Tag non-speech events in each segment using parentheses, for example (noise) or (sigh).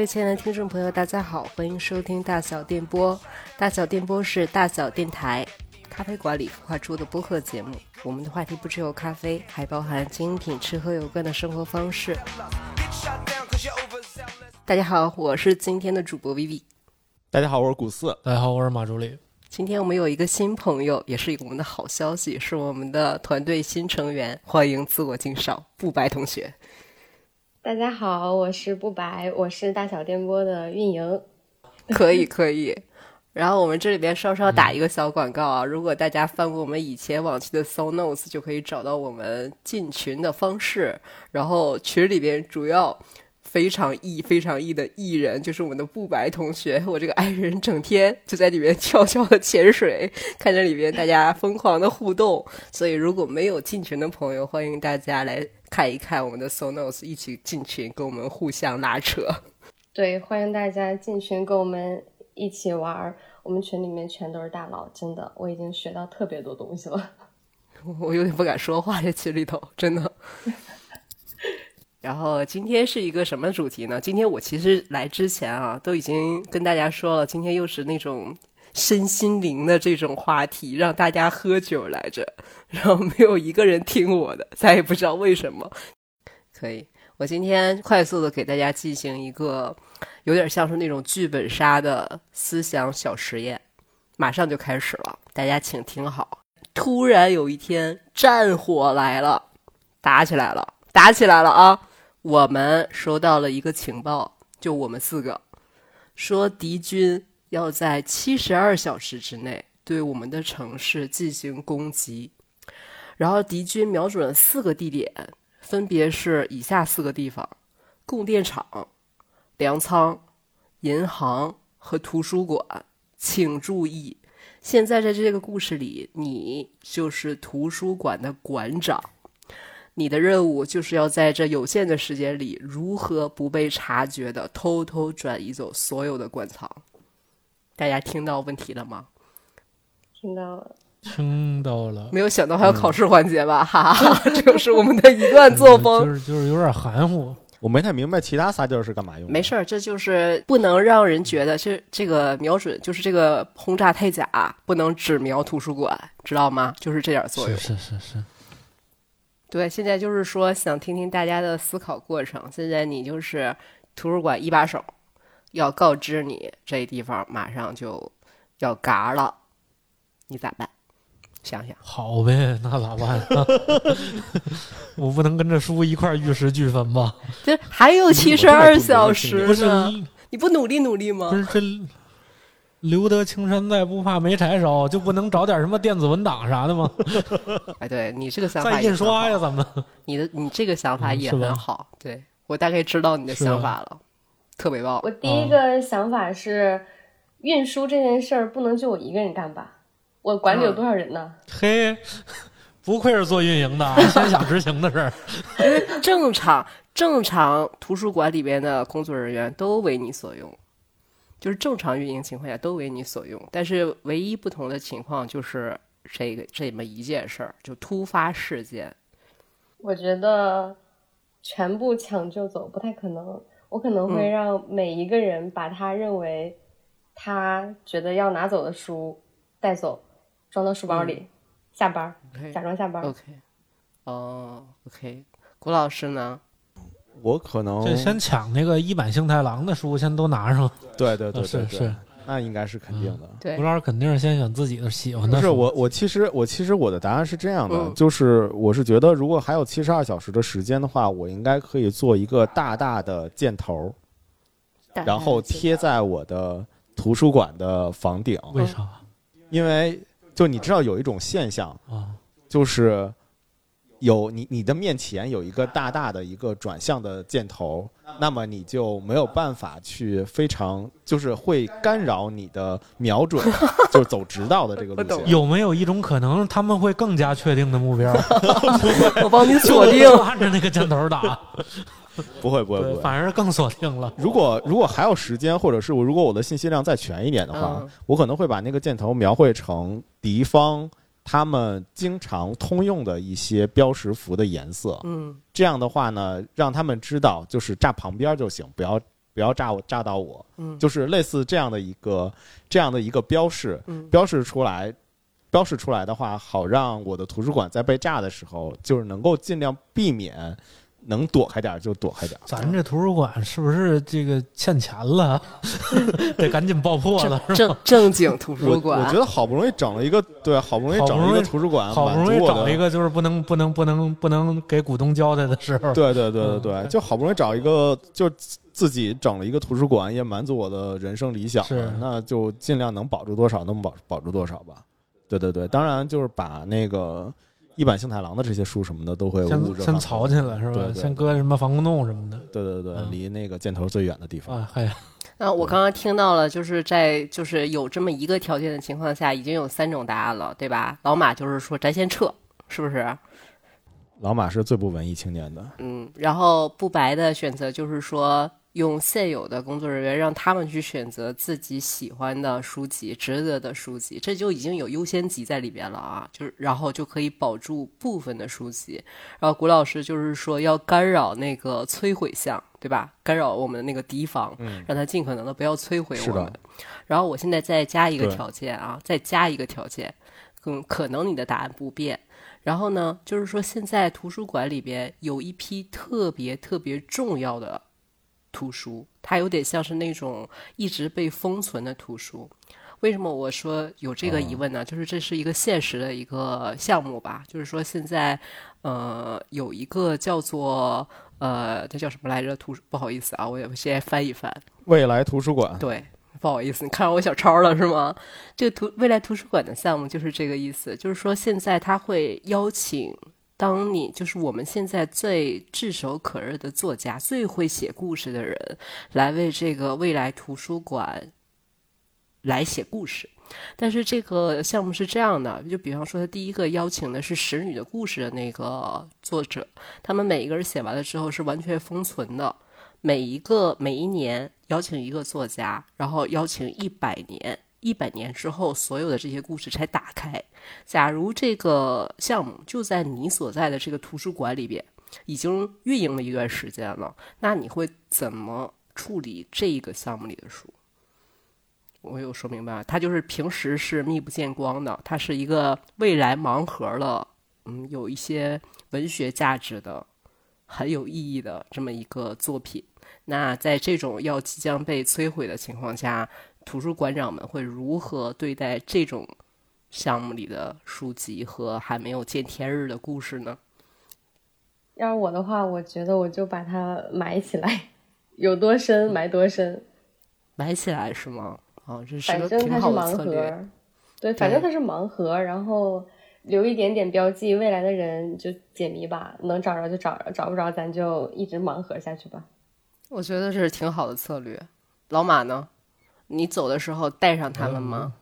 各位亲爱的听众朋友，大家好，欢迎收听大小电波。大小电波是大小电台咖啡馆里孵化出的播客节目。我们的话题不只有咖啡，还包含精品吃喝有关的生活方式。大家好，我是今天的主播 Vivi。大家好，我是古四。大家好，我是马助理。今天我们有一个新朋友，也是我们的好消息，是我们的团队新成员，欢迎自我介绍，不白同学。大家好，我是不白，我是大小电波的运营。(laughs) 可以可以，然后我们这里边稍稍打一个小广告啊，如果大家翻过我们以前往期的 So Notes，就可以找到我们进群的方式。然后群里边主要非常艺非常艺的艺人，就是我们的不白同学我这个爱人，整天就在里面悄悄的潜水，看着里边大家疯狂的互动。所以如果没有进群的朋友，欢迎大家来。看一看我们的 Sonos，一起进群跟我们互相拉扯。(laughs) 对，欢迎大家进群跟我们一起玩儿。我们群里面全都是大佬，真的，我已经学到特别多东西了。(laughs) 我有点不敢说话，在群里头，真的。然后今天是一个什么主题呢？今天我其实来之前啊，都已经跟大家说了，今天又是那种。身心灵的这种话题，让大家喝酒来着，(laughs) 然后没有一个人听我的，咱也不知道为什么。可以，我今天快速的给大家进行一个有点像是那种剧本杀的思想小实验，马上就开始了，大家请听好。突然有一天，战火来了，打起来了，打起来了啊！我们收到了一个情报，就我们四个，说敌军。要在七十二小时之内对我们的城市进行攻击，然后敌军瞄准了四个地点，分别是以下四个地方：供电厂、粮仓、银行和图书馆。请注意，现在在这个故事里，你就是图书馆的馆长，你的任务就是要在这有限的时间里，如何不被察觉的偷偷转移走所有的馆藏。大家听到问题了吗？听到了，听到了。没有想到还有考试环节吧？哈哈，(laughs) 这就是我们的一贯作风。(laughs) 就是就是有点含糊，我没太明白其他仨字儿是干嘛用的。没事儿，这就是不能让人觉得是这个瞄准，就是这个轰炸太假，不能只瞄图书馆，知道吗？就是这点作用。是是是。对，现在就是说想听听大家的思考过程。现在你就是图书馆一把手。要告知你，这地方马上就要嘎了，你咋办？想想。好呗，那咋办？(laughs) 我不能跟着书一块玉石俱焚吧？这还有七十二小时呢，你不努力努力吗？不是这留得青山在，不怕没柴烧，就不能找点什么电子文档啥的吗？(laughs) 哎，对你这个想法，再印刷呀，咱们。你的你这个想法也很好，对我大概知道你的想法了。特别棒！我第一个想法是，运输这件事儿不能就我一个人干吧？我管理有多少人呢？嘿，不愧是做运营的，先想执行的事儿。(laughs) 正常正常图书馆里边的工作人员都为你所用，就是正常运营情况下都为你所用。但是唯一不同的情况就是这个这么一件事儿，就突发事件。我觉得全部抢救走不太可能。我可能会让每一个人把他认为他觉得要拿走的书带走，装到书包里，下班假装下班。OK，哦，OK，古老师呢？我可能就先抢那个一版幸太郎的书，先都拿上。对对对，是是。那应该是肯定的。对，吴老师肯定是先选自己的喜欢的。不是我，我其实我其实我的答案是这样的，就是我是觉得，如果还有七十二小时的时间的话，我应该可以做一个大大的箭头，然后贴在我的图书馆的房顶。为啥？因为就你知道有一种现象啊，就是。有你，你的面前有一个大大的一个转向的箭头，那么你就没有办法去非常，就是会干扰你的瞄准，就是走直道的这个 (laughs) 路线。有没有一种可能，他们会更加确定的目标？(laughs) 我帮你锁定，按着那个箭头打。(laughs) 不会，不会，不会，反而更锁定了。如果如果还有时间，或者是我如果我的信息量再全一点的话，我可能会把那个箭头描绘成敌方。他们经常通用的一些标识符的颜色，嗯，这样的话呢，让他们知道就是炸旁边就行，不要不不要炸我炸到我，嗯。就是类似这样的一个这样的一个标示，嗯。标示出来，标示出来的话，好让我的图书馆在被炸的时候，就是能够尽量避免，能躲开点儿就躲开点儿。咱这图书馆是不是这个欠钱了？(laughs) 得赶紧爆破了，是吧？正正经图书馆，我觉得好不容易整了一个，对，好不容易整了一个图书馆，好不容易满足我的找一个就是不能不能不能不能给股东交代的时候，对对对对嗯对，(laughs) 就好不容易找一个，就自自己整了一个图书馆，也满足我的人生理想是了，那就尽量能保住多少能保保住多少吧。对对对，当然就是把那个一版幸太郎的这些书什么的都会先先藏起来是吧？对对先搁什么防空洞什么的对对对，嗯离那个箭头最远的地方。啊？嗨，(laughs) 那我刚刚听到了，就是在就是有这么一个条件的情况下，已经有三种答案了，对吧？老马就是说咱先撤，是不是？老马是最不文艺青年的，嗯，然后不白的选择就是说，用现有的工作人员让他们去选择自己喜欢的书籍、值得的书籍，这就已经有优先级在里边了啊。就是然后就可以保住部分的书籍。然后谷老师就是说要干扰那个摧毁项，对吧？干扰我们的那个敌方，嗯让他尽可能的不要摧毁我们。然后我现在再加一个条件啊，再加一个条件，嗯，可能你的答案不变。然后呢，就是说现在图书馆里边有一批特别特别重要的图书，它有点像是那种一直被封存的图书。为什么我说有这个疑问呢？就是这是一个现实的一个项目吧，就是说现在呃有一个叫做呃它叫什么来着？图不好意思啊，我也先翻一翻。未来图书馆。对，不好意思，你看到我小抄了是吗？这个图未来图书馆的项目就是这个意思，就是说现在他会邀请。当你就是我们现在最炙手可热的作家，最会写故事的人，来为这个未来图书馆来写故事。但是这个项目是这样的，就比方说，他第一个邀请的是《使女的故事》的那个作者，他们每一个人写完了之后是完全封存的，每一个每一年邀请一个作家，然后邀请一百年，一百年之后所有的这些故事才打开。假如这个项目就在你所在的这个图书馆里边已经运营了一段时间了，那你会怎么处理这个项目里的书？我有说明白？它就是平时是密不见光的，它是一个未来盲盒了，嗯，有一些文学价值的、很有意义的这么一个作品。那在这种要即将被摧毁的情况下，图书馆长们会如何对待这种项目里的书籍和还没有见天日的故事呢？要是我的话，我觉得我就把它埋起来，有多深埋多深。埋起来是吗？啊，这是反个挺好的正它是盲策略。盒，对，反正它是盲盒，然后留一点点标记，未来的人就解谜吧，能找着就找着，找不着咱就一直盲盒下去吧。我觉得这是挺好的策略。老马呢？你走的时候带上他们吗？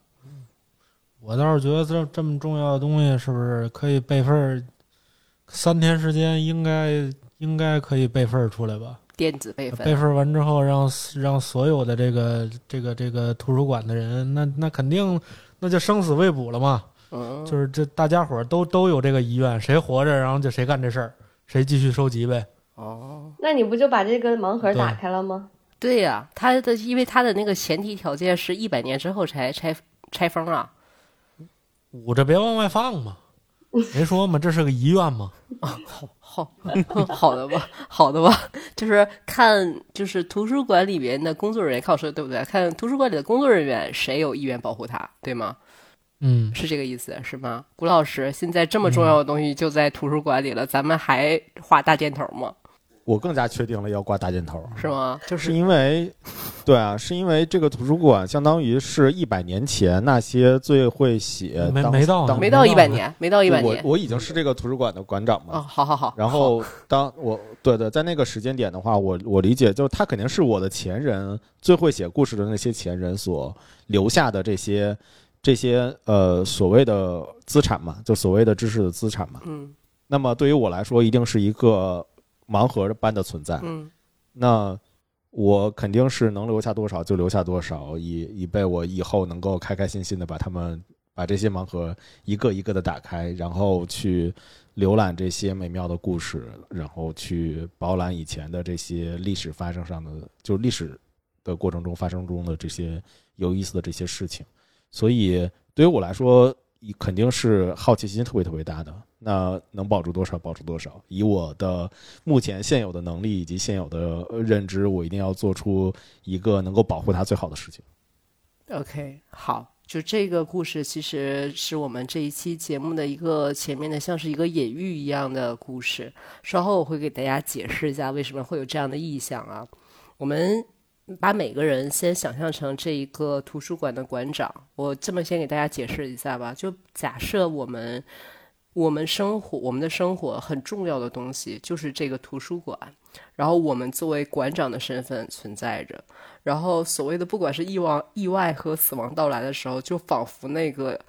我倒是觉得这这么重要的东西，是不是可以备份儿？三天时间应该应该可以备份儿出来吧？电子备份备份儿完之后，让让所有的这个这个这个图书馆的人，那那肯定那就生死未卜了嘛。嗯，就是这大家伙儿都都有这个遗愿，谁活着，然后就谁干这事儿，谁继续收集呗。哦，那你不就把这个盲盒打开了吗？对呀、他的因为他的那个前提条件是一百年之后才拆拆封啊。捂着别往外放嘛，(laughs) 没说嘛，这是个遗愿嘛。好好好的吧，好的吧，就是看就是图书馆里面的工作人员，看我说的对不对？看图书馆里的工作人员谁有意愿保护他，对吗？嗯，是这个意思是吗？古老师，现在这么重要的东西就在图书馆里了，咱们还画大箭头吗？我更加确定了要挂大箭头，是吗？就是是因为，对啊，是因为这个图书馆相当于是一百年前那些最会写当没没到当没到一百年，没到一百年。我我已经是这个图书馆的馆长嘛，哦，好好好。然后当 (laughs) 我对对，在那个时间点的话，我我理解就是他肯定是我的前人最会写故事的那些前人所留下的这些这些呃所谓的资产嘛，就所谓的知识的资产嘛。嗯那么对于我来说，一定是一个盲盒般的存在。嗯那我肯定是能留下多少就留下多少，以以备我以后能够开开心心的把他们把这些盲盒一个一个的打开，然后去浏览这些美妙的故事，然后去饱览以前的这些历史发生上的，就历史的过程中发生中的这些有意思的这些事情。所以对于我来说，肯定是好奇心特别特别大的。那能保住多少，保住多少。以我的目前现有的能力以及现有的认知，我一定要做出一个能够保护他最好的事情。OK，好。就这个故事，其实是我们这一期节目的一个前面的，像是一个隐喻一样的故事。稍后我会给大家解释一下为什么会有这样的意象啊。我们把每个人先想象成这一个图书馆的馆长。我这么先给大家解释一下吧。就假设我们我们生活我们的生活很重要的东西就是这个图书馆，然后我们作为馆长的身份存在着。然后，所谓的不管是意外、意外和死亡到来的时候，就仿佛那个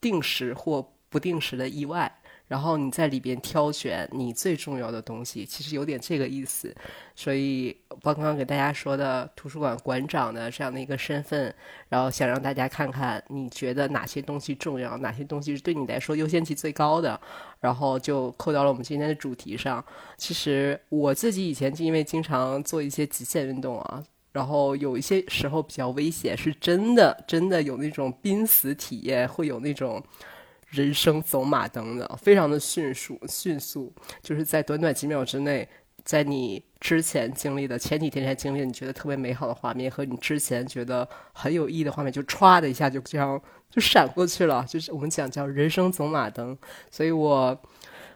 定时或不定时的意外。然后你在里边挑选你最重要的东西，其实有点这个意思。所以我，刚刚给大家说的图书馆馆长的这样的一个身份，然后想让大家看看，你觉得哪些东西重要，哪些东西是对你来说优先级最高的，然后就扣到了我们今天的主题上。其实我自己以前就因为经常做一些极限运动啊。然后有一些时候比较危险，是真的，真的有那种濒死体验，会有那种人生走马灯的，非常的迅速，迅速，就是在短短几秒之内，在你之前经历的前几天才经历，你觉得特别美好的画面，和你之前觉得很有意义的画面，就歘的一下就这样就闪过去了，(laughs) 就是我们讲叫人生走马灯，所以我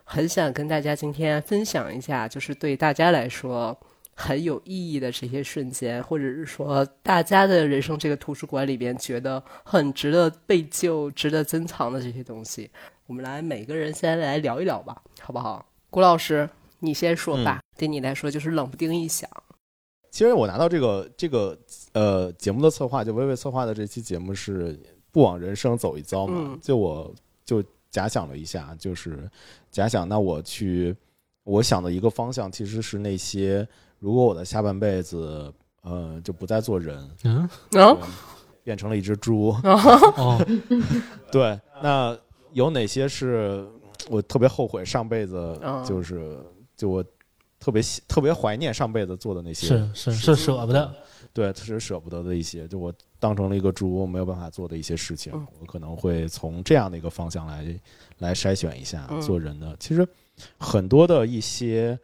很想跟大家今天分享一下，就是对大家来说。很有意义的这些瞬间，或者是说大家的人生这个图书馆里边觉得很值得被救、值得珍藏的这些东西，我们来每个人先来聊一聊吧，好不好？郭老师，你先说吧。对你来说就是冷不丁一想。其实我拿到这个这个呃节目的策划，就微微策划的这期节目是不枉人生走一遭嘛。就我就假想了一下，就是假想那我去，我想的一个方向其实是那些。如果我的下半辈子，呃，就不再做人，嗯，变成了一只猪，哦，对，那有哪些是我特别后悔上辈子，就是就我特别特别怀念上辈子做的那些，是是是舍不得，对，是舍不得的一些，就我当成了一个猪，没有办法做的一些事情，我可能会从这样的一个方向来来筛选一下做人的。其实很多的一些。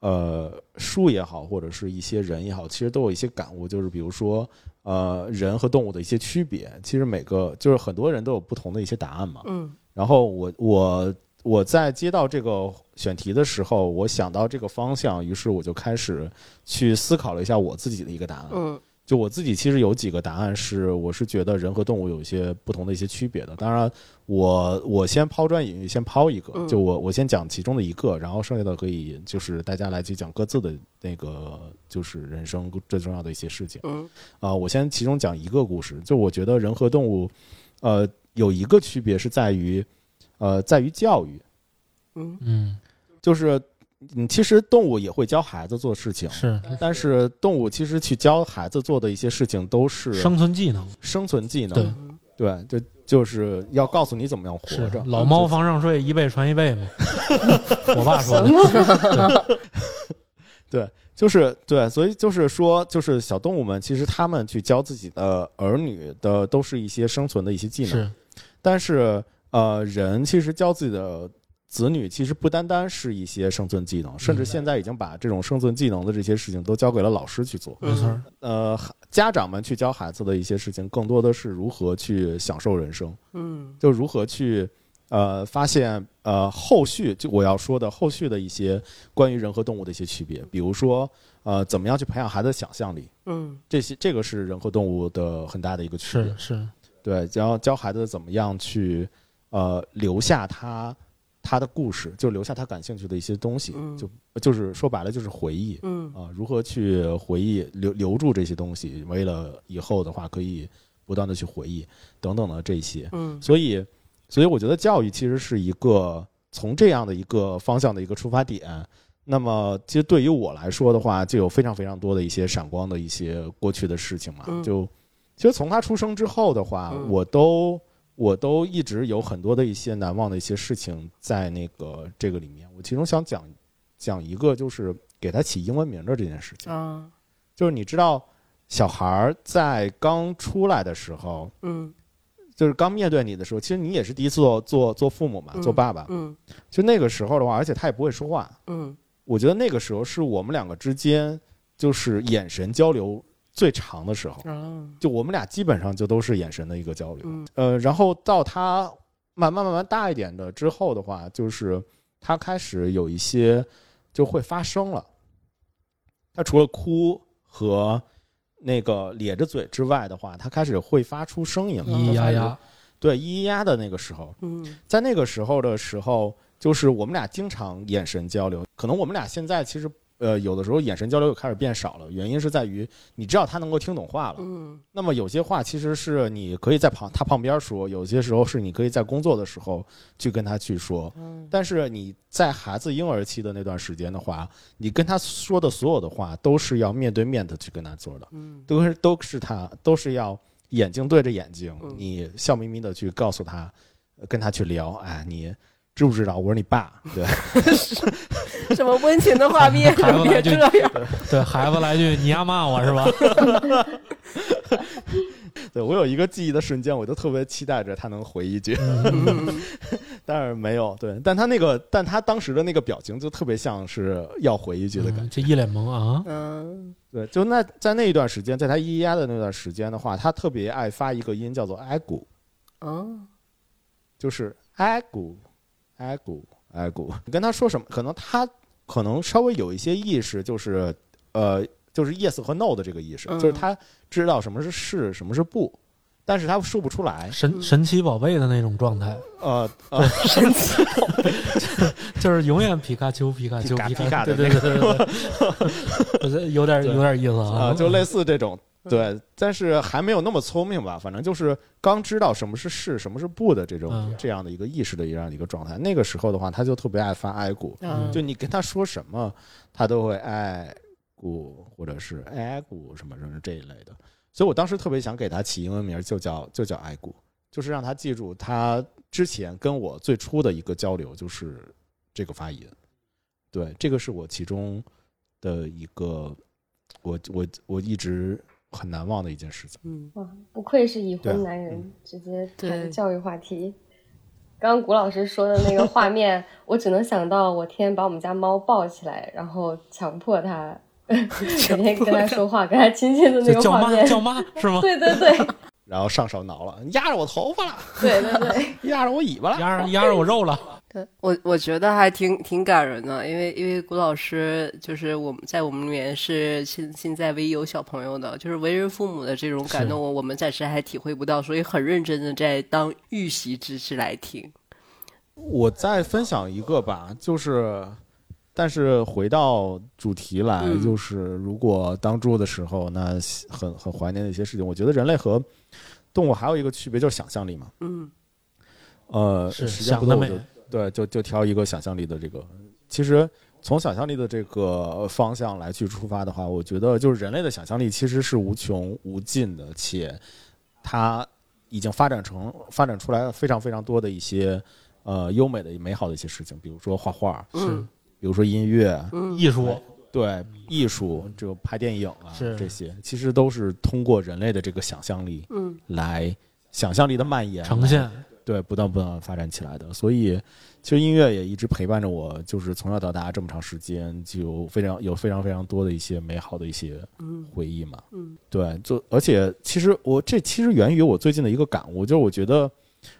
呃，书也好，或者是一些人也好，其实都有一些感悟，就是比如说，呃，人和动物的一些区别。其实每个就是很多人都有不同的一些答案嘛。嗯。然后我我我在接到这个选题的时候，我想到这个方向，于是我就开始去思考了一下我自己的一个答案。嗯。就我自己其实有几个答案是，我是觉得人和动物有一些不同的一些区别的。当然，我我先抛砖引玉，先抛一个，就我我先讲其中的一个，然后剩下的可以就是大家来去讲各自的那个就是人生最重要的一些事情。嗯，啊，我先其中讲一个故事，就我觉得人和动物，呃，有一个区别是在于，呃，在于教育。嗯嗯，就是。嗯，其实动物也会教孩子做事情，是，但是动物其实去教孩子做的一些事情都是生存技能，生存技能，对，对，就就是要告诉你怎么样活着。老猫防上睡，一辈传一辈嘛。(laughs) 我爸说的。(laughs) 对，就是对，所以就是说，就是小动物们其实他们去教自己的儿女的都是一些生存的一些技能，是，但是呃，人其实教自己的。子女其实不单单是一些生存技能，甚至现在已经把这种生存技能的这些事情都交给了老师去做。没错，呃，家长们去教孩子的一些事情，更多的是如何去享受人生。嗯，就如何去呃发现呃后续就我要说的后续的一些关于人和动物的一些区别，比如说呃怎么样去培养孩子的想象力。嗯，这些这个是人和动物的很大的一个区别。是是，对，然后教孩子怎么样去呃留下他。他的故事就留下他感兴趣的一些东西，就就是说白了就是回忆，嗯。啊，如何去回忆留留住这些东西，为了以后的话可以不断的去回忆等等的这些，嗯，所以所以我觉得教育其实是一个从这样的一个方向的一个出发点。那么其实对于我来说的话，就有非常非常多的一些闪光的一些过去的事情嘛，就其实从他出生之后的话，我都。我都一直有很多的一些难忘的一些事情在那个这个里面。我其中想讲讲一个，就是给他起英文名的这件事情。嗯，就是你知道，小孩儿在刚出来的时候，嗯就是刚面对你的时候，其实你也是第一次做做做父母嘛，嗯做爸爸。嗯就那个时候的话，而且他也不会说话，嗯我觉得那个时候是我们两个之间就是眼神交流最长的时候。啊就我们俩基本上就都是眼神的一个交流。嗯呃，然后到他慢慢慢慢大一点的之后的话，就是他开始有一些就会发声了。他除了哭和那个咧着嘴之外的话，他开始会发出声音了。咿咿呀呀，对，咿咿呀的那个时候，嗯在那个时候的时候，就是我们俩经常眼神交流。可能我们俩现在其实呃有的时候眼神交流又开始变少了，原因是在于你知道他能够听懂话了。嗯那么有些话其实是你可以在旁他旁边说，有些时候是你可以在工作的时候去跟他去说。但是你在孩子婴儿期的那段时间的话，你跟他说的所有的话都是要面对面的去跟他做的，嗯都是都是他都是要眼睛对着眼睛，嗯你笑眯眯的去告诉他，呃跟他去聊，哎，你知不知道？我是你爸？对，(laughs) 什么温情的画面孩子来句 (laughs) 别这样。对孩子来句你要骂我是吧？(laughs) 对我有一个记忆的瞬间，我就特别期待着他能回一句。嗯。但是没有，对，但他那个，但他当时的那个表情就特别像是要回一句的感觉，嗯这一脸懵啊，嗯。对，就那在那一段时间，在他咿咿呀的那段时间的话，他特别爱发一个音叫做哀鼓，哦。就是哀鼓，哀鼓，哀鼓。你跟他说什么，可能他可能稍微有一些意识，就是呃，就是 yes 和 no 的这个意识，嗯。就是他知道什么是是，什么是不，但是他说不出来，神神奇宝贝的那种状态，呃呃，(laughs) 神奇 (laughs) 就是永远皮卡丘皮卡丘皮卡皮皮卡的对对对对对，有点有点意思啊，啊，就类似这种，嗯对，但是还没有那么聪明吧，反正就是刚知道什么是是，什么是不的这种、嗯这样的一个意识的这样的一个状态。那个时候的话，他就特别爱发哀鼓，啊就你跟他说什么，他都会哀鼓或者是哀鼓什么什么这一类的。所以我当时特别想给他起英文名，就叫就叫哀鼓，就是让他记住他之前跟我最初的一个交流就是这个发音。对，这个是我其中的一个我我我一直很难忘的一件事情。嗯哇，不愧是已婚男人，直接对谈教育话题。刚刚谷老师说的那个画 (laughs) 面，我只能想到我天天把我们家猫抱起来，然后强迫它 (laughs) 每天跟它说话、跟它亲亲的那个画面。妈叫妈是吗？(laughs) 对对对然后上手挠了，压着我头发了，对对对，压着我尾巴了。压着压着我肉了，对我我觉得还挺挺感人的，因为因为谷老师就是我们在我们里面是现现在唯一有小朋友的，就是为人父母的这种感动，我我们暂时还体会不到，所以很认真的在当预习知识来听。我再分享一个吧，就是，但是回到主题来，嗯就是如果当猪的时候，那很很怀念的一些事情。我觉得人类和动物还有一个区别，就是想象力嘛。嗯呃，想得美对，就就挑一个想象力的这个。其实从想象力的这个方向来去出发的话，我觉得就是人类的想象力其实是无穷无尽的，且它已经发展成发展出来非常非常多的一些呃优美的美好的一些事情，比如说画画，嗯。比如说音乐，嗯艺术。对艺术，这个拍电影啊是这些，其实都是通过人类的这个想象力嗯。来想象力的蔓延呈现，对，不断不断发展起来的。所以，其实音乐也一直陪伴着我，就是从小到大这么长时间，就非常有非常非常多的一些美好的一些嗯回忆嘛。嗯对，就而且其实我这其实源于我最近的一个感悟，就是我觉得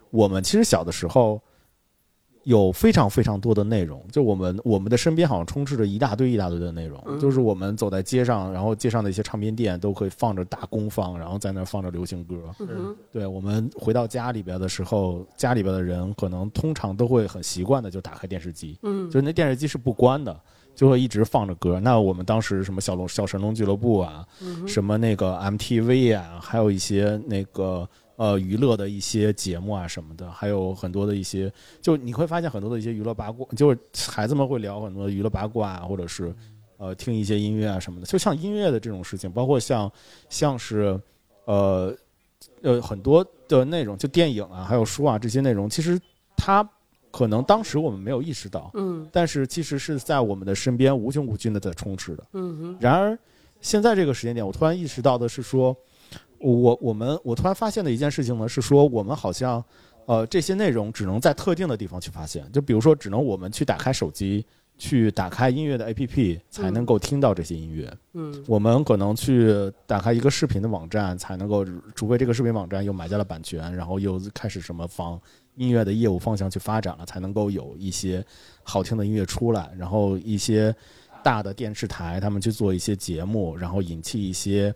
我们其实小的时候有非常非常多的内容，就我们我们的身边好像充斥着一大堆一大堆的内容，嗯。就是我们走在街上，然后街上的一些唱片店都会放着大功放，然后在那放着流行歌。嗯对我们回到家里边的时候，家里边的人可能通常都会很习惯的就打开电视机，嗯。就是那电视机是不关的，就会一直放着歌。那我们当时什么小龙小神龙俱乐部啊，嗯什么那个 MTV 啊，还有一些那个呃娱乐的一些节目啊什么的，还有很多的一些，就你会发现很多的一些娱乐八卦，就是孩子们会聊很多娱乐八卦啊，或者是呃听一些音乐啊什么的。就像音乐的这种事情，包括像像是呃呃很多的内容，就电影啊，还有书啊这些内容，其实它可能当时我们没有意识到，嗯但是其实是在我们的身边无穷无尽的在充斥的。嗯然而，现在这个时间点，我突然意识到的是说，我我们我突然发现的一件事情呢，是说我们好像呃这些内容只能在特定的地方去发现，就比如说只能我们去打开手机。去打开音乐的 APP 才能够听到这些音乐。嗯，我们可能去打开一个视频的网站才能够，除非这个视频网站又买下了版权，然后又开始什么方音乐的业务方向去发展了，才能够有一些好听的音乐出来。然后一些大的电视台他们去做一些节目，然后引起一些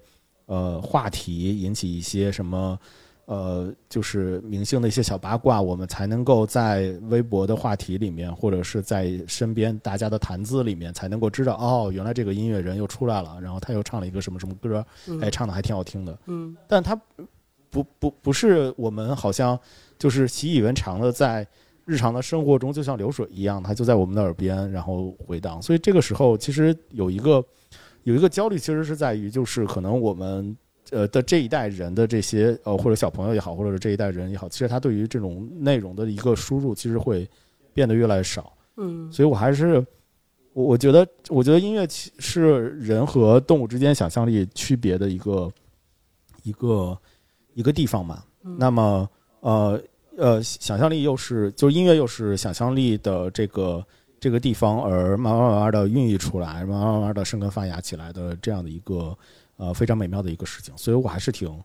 呃话题，引起一些什么。呃，就是明星的一些小八卦，我们才能够在微博的话题里面，或者是在身边大家的谈资里面，才能够知道哦，原来这个音乐人又出来了，然后他又唱了一个什么什么歌，哎，唱的还挺好听的。嗯，但他不不不是我们好像就是习以为常的，在日常的生活中就像流水一样，它就在我们的耳边然后回荡。所以这个时候其实有一个有一个焦虑，其实是在于就是可能我们。呃的这一代人的这些呃或者小朋友也好，或者是这一代人也好，其实他对于这种内容的一个输入，其实会变得越来越少。嗯，所以我还是我我觉得，我觉得音乐是人和动物之间想象力区别的一个一个一个地方嘛。那么呃呃，想象力又是就是音乐又是想象力的这个这个地方，而慢慢慢慢的孕育出来，慢慢慢慢的生根发芽起来的这样的一个。呃，非常美妙的一个事情，所以我还是挺，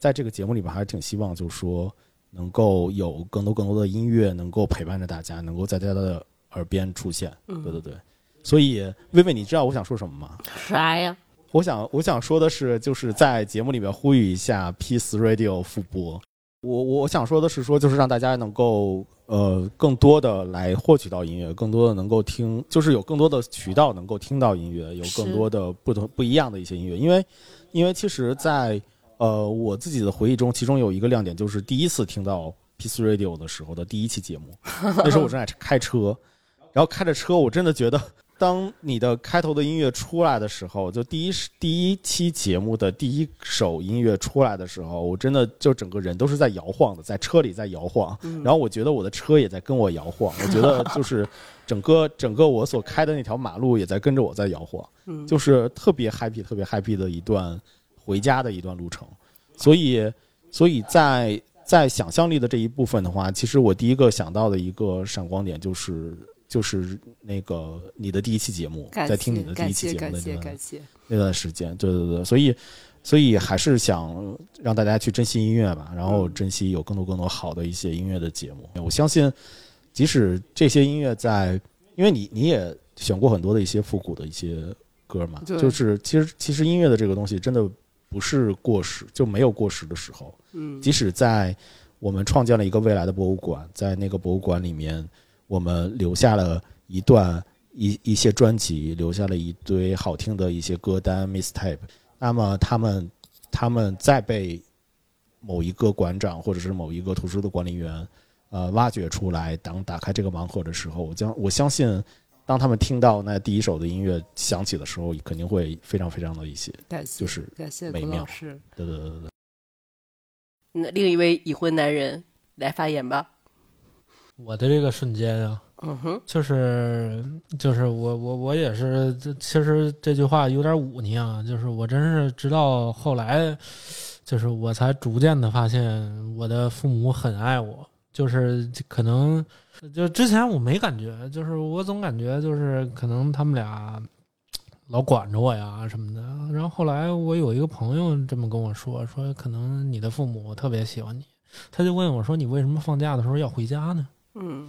在这个节目里边还是挺希望，就是说能够有更多更多的音乐能够陪伴着大家，能够在大家的耳边出现。嗯，对对对。所以，薇薇，你知道我想说什么吗？啥呀？我想我想说的是，就是在节目里面呼吁一下 Peace Radio 复播。我我想说的是，说就是让大家能够。呃，更多的来获取到音乐，更多的能够听，就是有更多的渠道能够听到音乐，有更多的不同不一样的一些音乐。因为，因为其实，在呃我自己的回忆中，其中有一个亮点就是第一次听到 Peace Radio 的时候的第一期节目，那时候我正在开车，然后开着车，我真的觉得。当你的开头的音乐出来的时候，就第一第一期节目的第一首音乐出来的时候，我真的就整个人都是在摇晃的，在车里在摇晃，然后我觉得我的车也在跟我摇晃，我觉得 (laughs) 就是整个整个我所开的那条马路也在跟着我在摇晃，就是特别 happy 特别 happy 的一段回家的一段路程，所以所以在在想象力的这一部分的话，其实我第一个想到的一个闪光点就是。就是那个你的第一期节目，在听你的第一期节目的那段那段时间，对对对，所以所以还是想让大家去珍惜音乐吧，然后珍惜有更多更多好的一些音乐的节目。我相信，即使这些音乐在，因为你你也选过很多的一些复古的一些歌嘛，就是其实其实音乐的这个东西真的不是过时，就没有过时的时候。嗯，即使在我们创建了一个未来的博物馆，在那个博物馆里面。我们留下了一段一一些专辑，留下了一堆好听的一些歌单 miss tape。那么他们他们再被某一个馆长或者是某一个图书的管理员呃挖掘出来，当打开这个盲盒的时候，我将我相信，当他们听到那第一首的音乐响起的时候，肯定会非常非常的一些，就是感谢美妙。是，对对对对。那另一位已婚男人来发言吧。我的这个瞬间啊，嗯哼，就是就是我我我也是，这其实这句话有点忤逆啊，就是我真是直到后来，就是我才逐渐的发现我的父母很爱我，就是可能就之前我没感觉，就是我总感觉就是可能他们俩老管着我呀什么的，然后后来我有一个朋友这么跟我说，说可能你的父母特别喜欢你，他就问我说你为什么放假的时候要回家呢？嗯，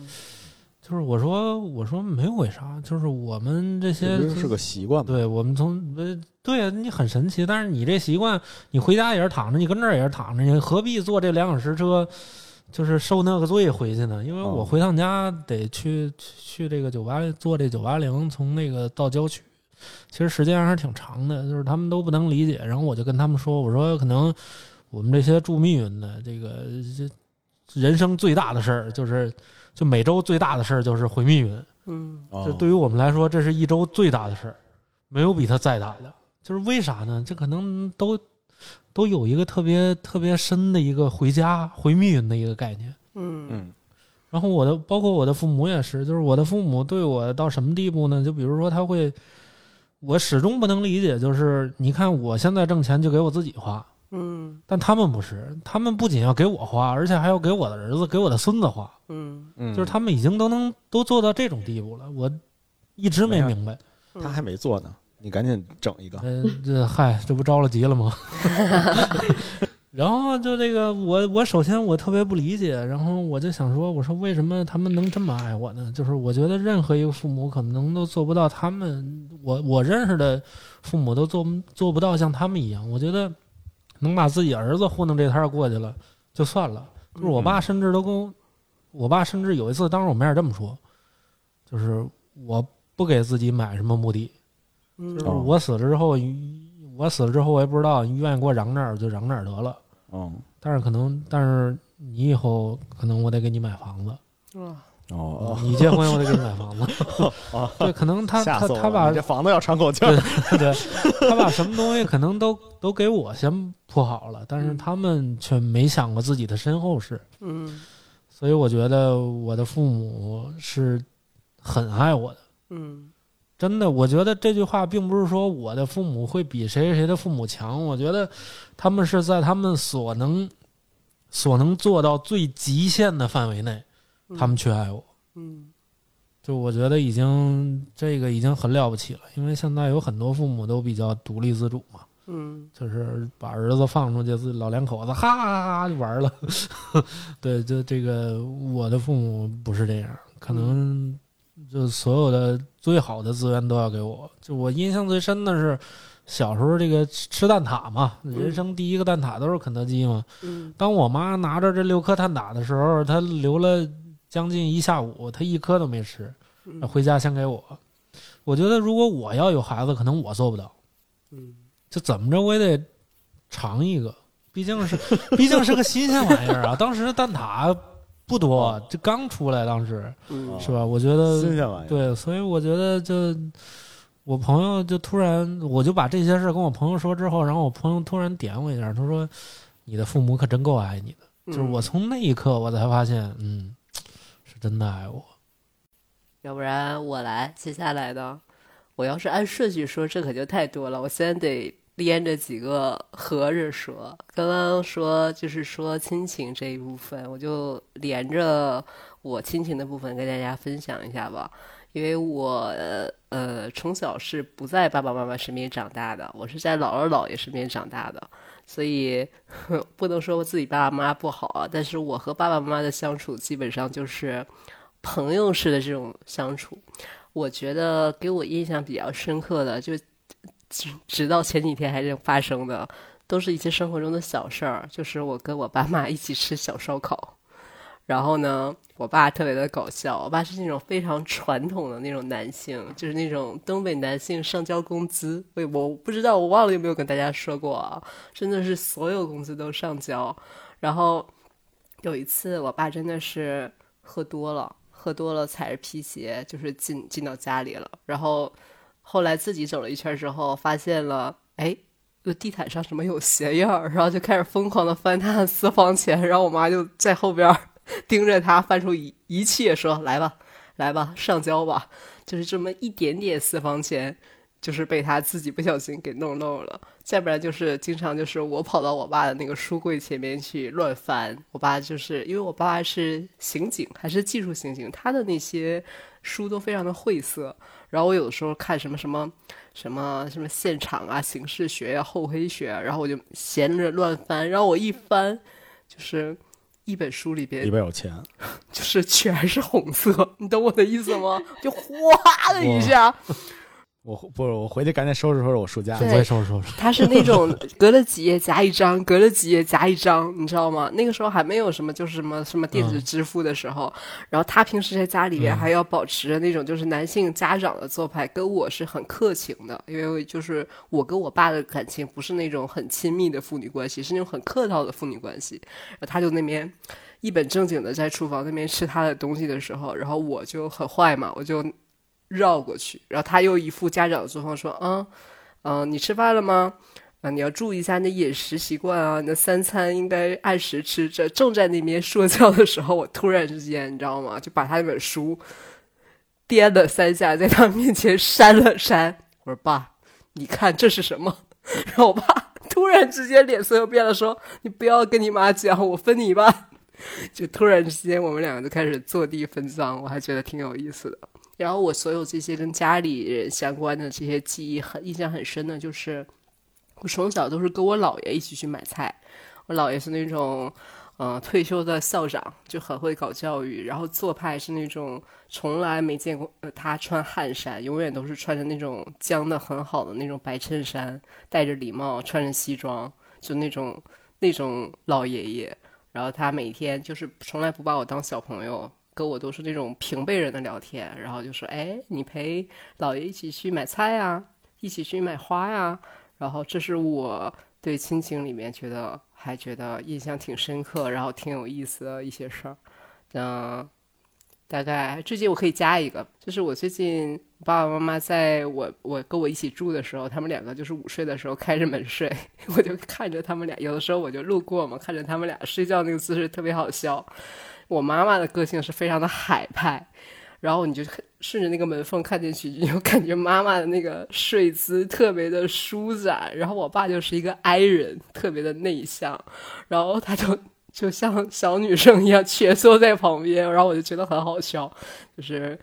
就是我说我说没有为啥，就是我们这些是个习惯，对我们从呃对啊，你很神奇，但是你这习惯，你回家也是躺着，你跟这儿也是躺着，你何必坐这两小时车，就是受那个罪回去呢？因为我回趟家得去去这个酒吧坐这九八零，从那个到郊区，其实时间还是挺长的，就是他们都不能理解。然后我就跟他们说，我说可能我们这些住密云的，这个这人生最大的事儿就是。就每周最大的事儿就是回密云，嗯，就对于我们来说，这是一周最大的事儿，没有比它再大的。就是为啥呢？这可能都都有一个特别特别深的一个回家回密云的一个概念，嗯嗯。然后我的包括我的父母也是，就是我的父母对我到什么地步呢？就比如说他会我始终不能理解，就是你看我现在挣钱就给我自己花，嗯但他们不是，他们不仅要给我花，而且还要给我的儿子、给我的孙子花，嗯嗯，就是他们已经都能都做到这种地步了，我一直没明白。他还没做呢，你赶紧整一个。呃，这嗨，这不着了急了吗？(laughs) 然后就这个，我我首先我特别不理解，然后我就想说，我说为什么他们能这么爱我呢？就是我觉得任何一个父母可能都做不到，他们我我认识的父母都做做不到像他们一样。我觉得能把自己儿子糊弄这摊儿过去了就算了。就是我爸甚至都跟我我爸甚至有一次当着我面这么说，就是我不给自己买什么墓地，嗯就是我死了之后，我死了之后，我也不知道，你愿意给我嚷哪儿就嚷哪儿得了。嗯，但是可能，但是你以后可能我得给你买房子，哇哦，你结婚我得给你买房子。(laughs) 对，可能他他！他把这房子要喘口气儿。对他把什么东西可能都都给我先铺好了，但是他们却没想过自己的身后事。嗯所以我觉得我的父母是很爱我的。嗯真的，我觉得这句话并不是说我的父母会比谁谁的父母强，我觉得他们是在他们所能所能做到最极限的范围内，他们去爱我。嗯就我觉得已经这个已经很了不起了，因为现在有很多父母都比较独立自主嘛，嗯就是把儿子放出去，自己老两口子哈哈哈哈就玩了。对，就这个我的父母不是这样，可能就所有的最好的资源都要给我。就我印象最深的是小时候这个吃吃蛋挞嘛，人生第一个蛋挞都是肯德基嘛。嗯当我妈拿着这六颗蛋挞的时候，她留了将近一下午，他一颗都没吃，嗯回家先给我。我觉得如果我要有孩子，可能我做不到。嗯就怎么着我也得尝一个，毕竟是毕竟是个新鲜玩意儿啊。当时蛋挞不多，这刚出来，当时嗯是吧？我觉得新鲜玩意儿。对，所以我觉得就我朋友就突然，我就把这些事跟我朋友说之后，然后我朋友突然点我一下，他说：“你的父母可真够爱你的。”就是我从那一刻我才发现，嗯，是真的爱我。要不然我来，接下来的，我要是按顺序说，这可就太多了。我先得连着几个合着说。刚刚说就是说亲情这一部分，我就连着我亲情的部分跟大家分享一下吧。因为我呃从小是不在爸爸妈妈身边长大的，我是在姥姥姥爷身边长大的，所以 (laughs) 不能说我自己爸爸妈妈不好啊。但是我和爸爸妈妈的相处基本上就是朋友式的这种相处。我觉得给我印象比较深刻的，就直直到前几天还是发生的，都是一些生活中的小事儿。就是我跟我爸妈一起吃小烧烤，然后呢，我爸特别的搞笑。我爸是那种非常传统的那种男性，就是那种东北男性上交工资。我我不知道，我忘了有没有跟大家说过啊？真的是所有工资都上交。然后有一次，我爸真的是喝多了。喝多了，踩着皮鞋就是进进到家里了。然后后来自己走了一圈之后，发现了，哎，这地毯上什么有鞋印儿？然后就开始疯狂的翻他的私房钱。然后我妈就在后边儿 (laughs) 盯着他，翻出一一切说：“来吧，来吧，上交吧。”就是这么一点点私房钱，就是被他自己不小心给弄漏了。再不然就是经常就是我跑到我爸的那个书柜前面去乱翻，我爸就是因为我爸是刑警，还是技术刑警，他的那些书都非常的晦涩。然后我有的时候看什么什么什么什么现场啊、刑事学呀、厚黑学，然后我就闲着乱翻，然后我一翻，就是一本书里边里边有钱，(laughs) 就是全是红色，你懂我的意思吗？就哗的一下。我不是我回去赶紧收拾收拾我书架。对我也收拾收拾。他是那种 (laughs) 隔了几页夹一张，隔了几页夹一张，你知道吗？那个时候还没有什么，就是什么什么电子支付的时候。然后他平时在家里边还要保持着那种就是男性家长的做派，跟我是很客情的，因为就是我跟我爸的感情不是那种很亲密的父女关系，是那种很客套的父女关系。然后他就那边一本正经的在厨房那边吃他的东西的时候，然后我就很坏嘛，我就绕过去，然后他又一副家长的作风说：“嗯，嗯、你吃饭了吗？啊，你要注意一下你的饮食习惯啊，你的三餐应该按时吃。”这正在那边说教的时候，我突然之间，你知道吗？就把他那本书颠了三下，在他面前扇了扇。我说爸，你看这是什么？(laughs) 然后我爸突然之间脸色又变了，说你不要跟你妈讲，我分你吧。(laughs) 就突然之间我们两个就开始坐地分赃，我还觉得挺有意思的。然后我所有这些跟家里人相关的这些记忆，很印象很深的，就是我从小都是跟我姥爷一起去买菜。我姥爷是那种，嗯，退休的校长，就很会搞教育。然后做派是那种从来没见过他穿汗衫，永远都是穿着那种僵的很好的那种白衬衫，戴着礼帽，穿着西装，就那种那种老爷爷。然后他每天就是从来不把我当小朋友。跟我都是那种平辈人的聊天，然后就说：“哎，你陪姥爷一起去买菜呀，一起去买花呀。”然后这是我对亲情里面觉得还觉得印象挺深刻，然后挺有意思的一些事儿。嗯，大概最近我可以加一个，就是我最近爸爸妈妈在我我跟我一起住的时候，他们两个就是午睡的时候开着门睡，(laughs) 我就看着他们俩，有的时候我就路过嘛，看着他们俩睡觉那个姿势特别好笑。我妈妈的个性是非常的海派，然后你就顺着那个门缝看进去，你就感觉妈妈的那个睡姿特别的舒展。然后我爸就是一个 I 人，特别的内向，然后他就就像小女生一样蜷缩在旁边，然后我就觉得很好笑，就是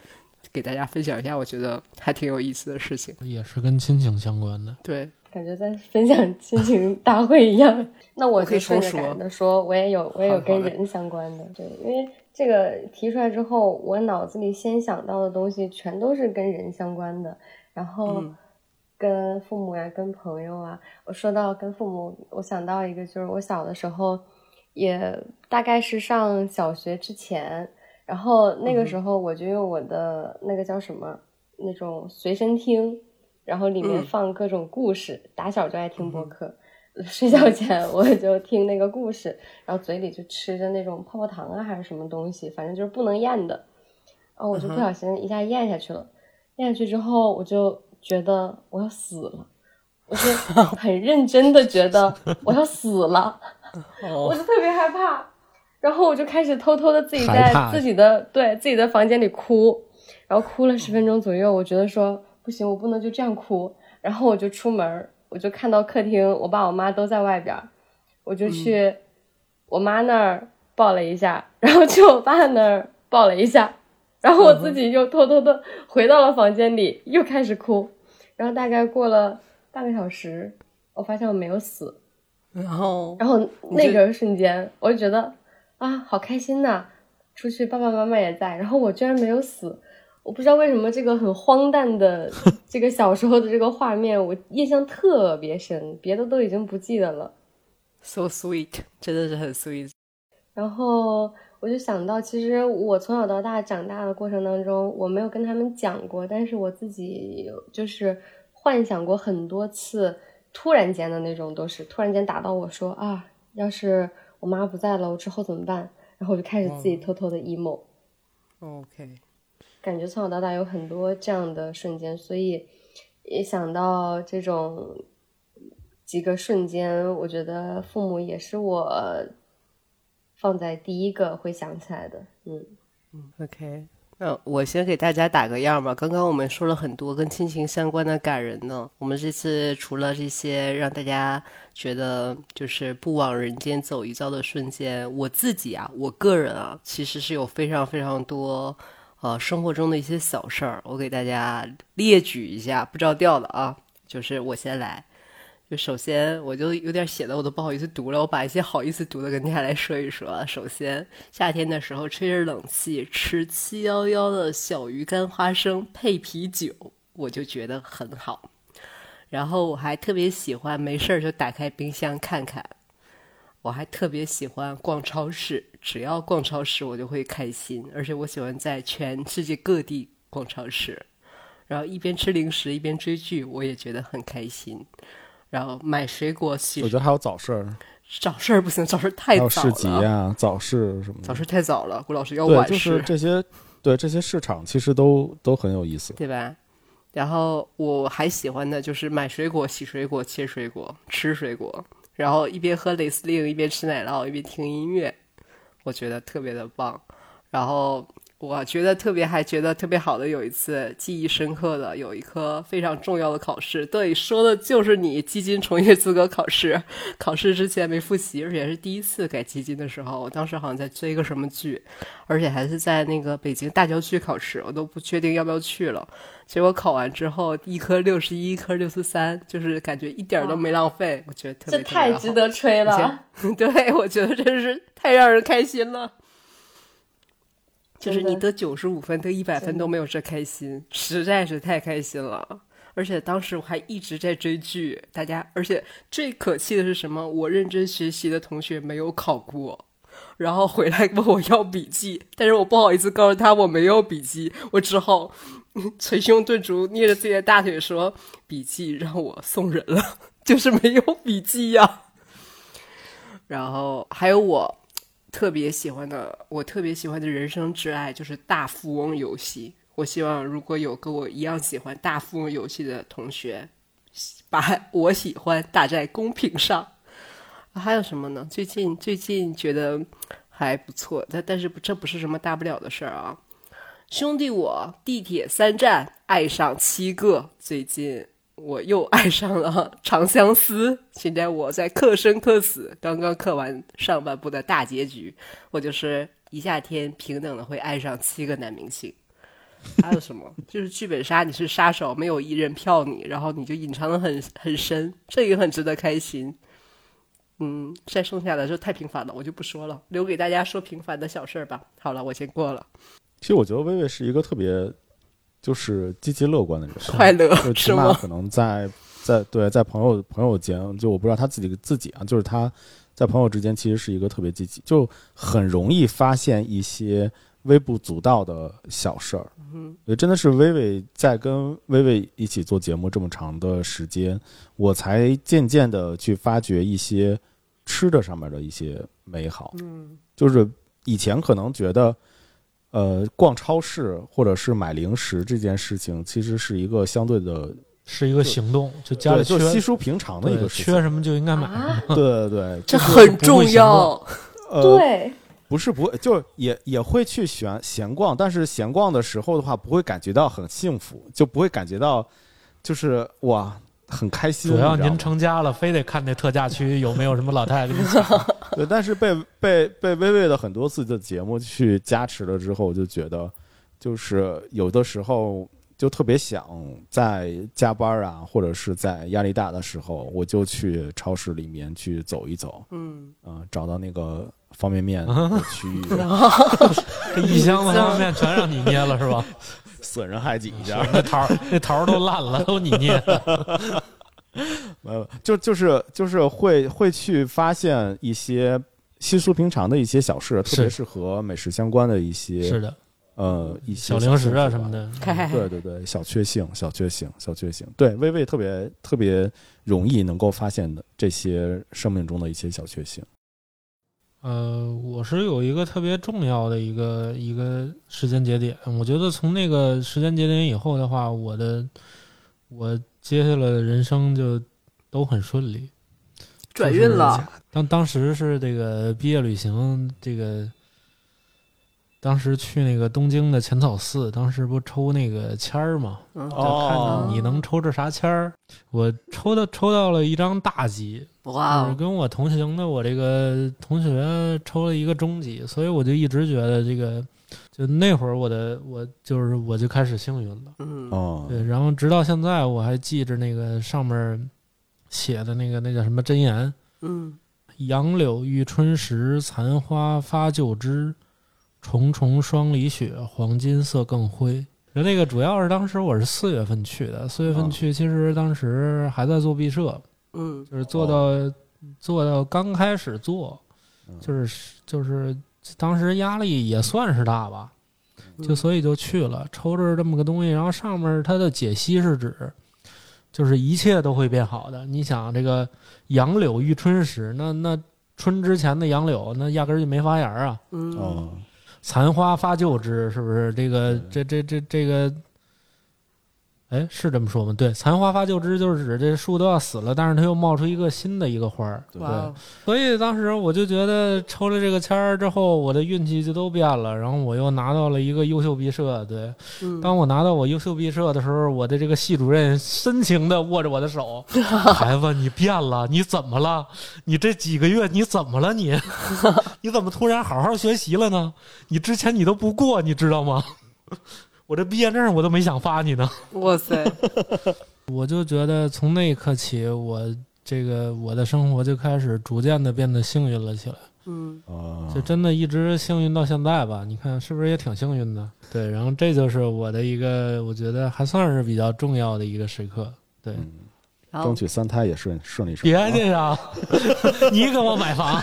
给大家分享一下，我觉得还挺有意思的事情，也是跟亲情相关的。对。感觉在分享亲情大会一样。(laughs) 那我可以说说，说我也有，我也有跟人相关的。对，因为这个提出来之后，我脑子里先想到的东西全都是跟人相关的。然后跟父母呀，跟朋友啊。我说到跟父母，我想到一个，就是我小的时候，也大概是上小学之前，然后那个时候我就用我的那个叫什么那种随身听。然后里面放各种故事，打小就爱听播客，(laughs) 睡觉前我就听那个故事，然后嘴里就吃着那种泡泡糖啊还是什么东西，反正就是不能咽的，然后我就不小心一下咽下去了，咽下去之后我就觉得我要死了，我就很认真的觉得我要死了，(laughs) 我就特别害怕，然后我就开始偷偷的自己在自己的对自己的房间里哭，然后哭了十分钟左右，我觉得说。不行，我不能就这样哭。然后我就出门，我就看到客厅，我爸我妈都在外边，我就去我妈那儿抱了一下，然后去我爸那儿抱了一下，然后我自己又偷偷的回到了房间里，又开始哭。然后大概过了半个小时，我发现我没有死。然后，然后那个瞬间，我就觉得啊，好开心呐！出去爸爸妈妈也在，然后我居然没有死。我不知道为什么这个很荒诞的 (laughs) 这个小时候的这个画面，我印象特别深，别的都已经不记得了。So sweet，真的是很 sweet。然后我就想到，其实我从小到大长大的过程当中，我没有跟他们讲过，但是我自己就是幻想过很多次，突然间的那种，都是突然间打到我说啊，要是我妈不在了，我之后怎么办？然后我就开始自己偷偷的 emo。OK。感觉从小到大有很多这样的瞬间，所以一想到这种几个瞬间，我觉得父母也是我放在第一个会想起来的。嗯嗯，OK，那我先给大家打个样吧。刚刚我们说了很多跟亲情相关的感人呢，我们这次除了这些让大家觉得就是不枉人间走一遭的瞬间，我自己啊，我个人啊，其实是有非常非常多。呃，生活中的一些小事儿，我给大家列举一下，不着调的啊。就是我先来，就首先我就有点写的我都不好意思读了，我把一些好意思读的跟大家来说一说。首先，夏天的时候吹着冷气吃七幺幺的小鱼干花生配啤酒，我就觉得很好。然后我还特别喜欢没事儿就打开冰箱看看。我还特别喜欢逛超市，只要逛超市我就会开心，而且我喜欢在全世界各地逛超市，然后一边吃零食一边追剧，我也觉得很开心。然后买水果洗，我觉得还有早市儿，早市儿不行，早市太早了。市集啊，早市什么？早市太早了，顾老师要晚市。就是这些，对这些市场其实都都很有意思，对吧？然后我还喜欢的就是买水果、洗水果、切水果、吃水果。然后一边喝蕾丝令，一边吃奶酪，一边听音乐，我觉得特别的棒。然后我觉得特别还觉得特别好的有一次记忆深刻的有一科非常重要的考试，对，说的就是你基金从业资格考试。考试之前没复习，而且是第一次改基金的时候，我当时好像在追个什么剧，而且还是在那个北京大郊区考试，我都不确定要不要去了。结果考完之后，一科六十一，一科六十三，就是感觉一点都没浪费，我觉得特别这太值得吹了。(laughs) 对，我觉得真是太让人开心了。就是你得九十五分、得一百分都没有这开心，实在是太开心了。而且当时我还一直在追剧，大家，而且最可气的是什么？我认真学习的同学没有考过，然后回来问我要笔记，但是我不好意思告诉他我没有笔记，我只好 (laughs) 捶胸顿足，捏着自己的大腿说：“笔记让我送人了，(laughs) 就是没有笔记呀。”然后还有我。特别喜欢的，我特别喜欢的人生挚爱就是大富翁游戏。我希望如果有跟我一样喜欢大富翁游戏的同学，把我喜欢打在公屏上。还有什么呢？最近最近觉得还不错，但但是这不是什么大不了的事儿啊。兄弟，我地铁三站爱上七个，最近。我又爱上了《长相思》，现在我在刻生刻死，刚刚刻完上半部的大结局，我就是一夏天平等的会爱上七个男明星。(laughs) 还有什么？就是剧本杀，你是杀手，没有一人票你，然后你就隐藏的很很深，这也很值得开心。嗯，再剩下的就太平凡了，我就不说了，留给大家说平凡的小事儿吧。好了，我先过了。其实我觉得薇薇是一个特别。就是积极乐观的人，快乐就起码可能在在对在朋友朋友间，就我不知道他自己自己啊，就是他在朋友之间其实是一个特别积极，就很容易发现一些微不足道的小事儿。嗯，也真的是微微在跟微微一起做节目这么长的时间，我才渐渐的去发掘一些吃的上面的一些美好。嗯，就是以前可能觉得。呃，逛超市或者是买零食这件事情，其实是一个相对的，是一个行动，就家里就稀疏平常的一个事情，缺什么就应该买。(laughs) 对对对，这很重要。呃，(laughs) 对，不是不会，就也也会去闲闲逛，但是闲逛的时候的话，不会感觉到很幸福，就不会感觉到就是哇。很开心，主要您成家了，非得看那特价区有没有什么老太太。(laughs) (laughs) 对，但是被被被微微的很多次的节目去加持了之后，就觉得就是有的时候就特别想在加班啊，或者是在压力大的时候，我就去超市里面去走一走，嗯啊，找到那个方便面区域，(laughs) 一箱子方便面全让你捏了是吧？损人害己一下，那桃那桃都烂了，都你捏。没有，就就是就是会会去发现一些稀疏平常的一些小事，特别是和美食相关的一些是的，呃，一些小零食啊什么的。(laughs) 对对对，小确幸，小确幸，小确幸。对，微微特别特别容易能够发现的这些生命中的一些小确幸。呃，我是有一个特别重要的一个一个时间节点，我觉得从那个时间节点以后的话，我的我接下来的人生就都很顺利，转运了。当当时是这个毕业旅行，这个。当时去那个东京的浅草寺，当时不抽那个签儿嘛？哦，看你能抽着啥签儿？我抽到抽到了一张大吉，哇！跟我同行的我这个同学抽了一个中级，所以我就一直觉得这个，就那会儿我的我就是我就开始幸运了。嗯哦，对，然后直到现在我还记着那个上面写的那个那叫什么真言？嗯，杨柳遇春时，残花发旧枝。重重霜里雪，黄金色更灰。那个主要是当时我是四月份去的，四月份去，其实当时还在做毕设，嗯，就是做到做到刚开始做，就是就是当时压力也算是大吧，就所以就去了，抽着这么个东西，然后上面它的解析是指，就是一切都会变好的。你想这个杨柳遇春时，那那春之前的杨柳，那压根就没发芽啊，嗯。残花发旧枝，是不是？这个，这这这这个，哎，是这么说吗？对，残花发旧枝就是指这树都要死了，但是它又冒出一个新的一个花儿。对，所以当时我就觉得抽了这个签儿之后，我的运气就都变了。然后我又拿到了一个优秀毕设。对，当我拿到我优秀毕设的时候，我的这个系主任深情的握着我的手，(laughs) 孩子，你变了，你怎么了？你这几个月你怎么了？你 (laughs) 你怎么突然好好学习了呢？你之前你都不过，你知道吗？我这毕业证我都没想发你呢。(laughs) 哇塞！(laughs) 我就觉得从那一刻起，我这个我的生活就开始逐渐的变得幸运了起来。嗯，就真的一直幸运到现在吧？你看是不是也挺幸运的？对，然后这就是我的一个，我觉得还算是比较重要的一个时刻。对，争取三胎也顺顺利。别介呀，(laughs) 你给我买房。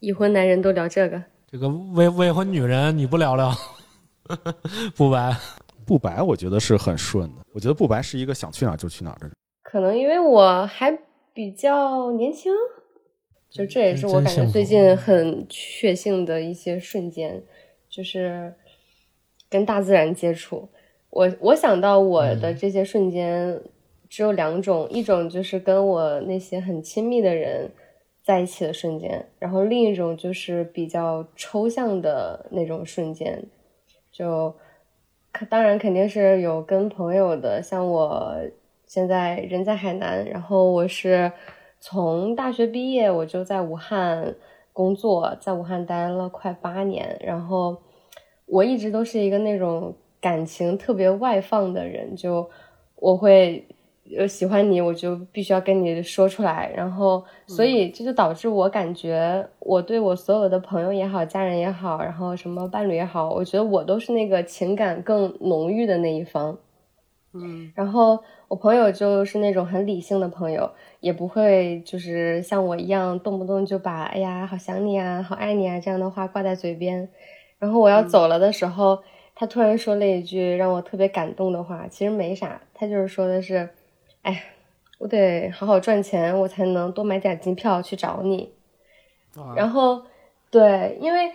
已婚男人都聊这个，这个未未婚女人你不聊聊？(laughs) 不白，不白，我觉得是很顺的。我觉得不白是一个想去哪儿就去哪儿的人。可能因为我还比较年轻，就这也是我感觉最近很确信的一些瞬间，就是跟大自然接触。我我想到我的这些瞬间只有两种，一种就是跟我那些很亲密的人在一起的瞬间，然后另一种就是比较抽象的那种瞬间。就可，当然肯定是有跟朋友的，像我现在人在海南，然后我是从大学毕业我就在武汉工作，在武汉待了快八年，然后我一直都是一个那种感情特别外放的人，就我会。呃，喜欢你，我就必须要跟你说出来，然后，所以这就导致我感觉，我对我所有的朋友也好，家人也好，然后什么伴侣也好，我觉得我都是那个情感更浓郁的那一方，嗯，然后我朋友就是那种很理性的朋友，也不会就是像我一样动不动就把“哎呀，好想你啊，好爱你啊”这样的话挂在嘴边，然后我要走了的时候，他突然说了一句让我特别感动的话，其实没啥，他就是说的是。哎，我得好好赚钱，我才能多买点机票去找你。然后，对，因为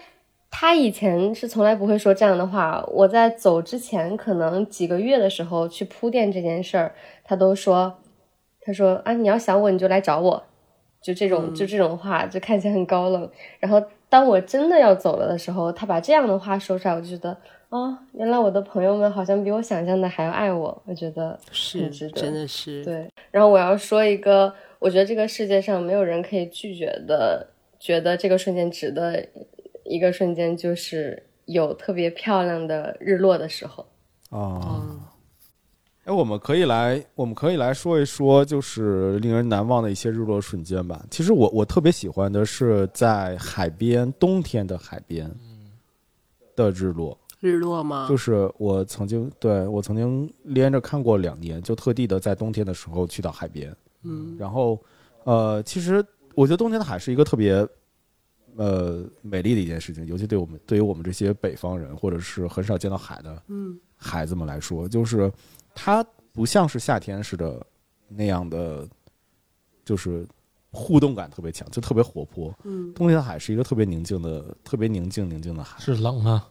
他以前是从来不会说这样的话。我在走之前，可能几个月的时候去铺垫这件事儿，他都说，他说啊，你要想我，你就来找我，就这种，就这种话，就看起来很高冷。然后，当我真的要走了的时候，他把这样的话说出来，我就觉得。哦，原来我的朋友们好像比我想象的还要爱我，我觉得是值得，真的是对。然后我要说一个，我觉得这个世界上没有人可以拒绝的，觉得这个瞬间值得一个瞬间，就是有特别漂亮的日落的时候。哦，哎，我们可以来，我们可以来说一说，就是令人难忘的一些日落瞬间吧。其实我我特别喜欢的是在海边，冬天的海边的日落。日落吗？就是我曾经对我曾经连着看过两年，就特地的在冬天的时候去到海边。嗯，然后，呃，其实我觉得冬天的海是一个特别，呃，美丽的一件事情，尤其对我们对于我们这些北方人或者是很少见到海的孩子们来说，就是它不像是夏天似的那样的，就是互动感特别强，就特别活泼。嗯，冬天的海是一个特别宁静的、特别宁静宁静的海。是冷啊。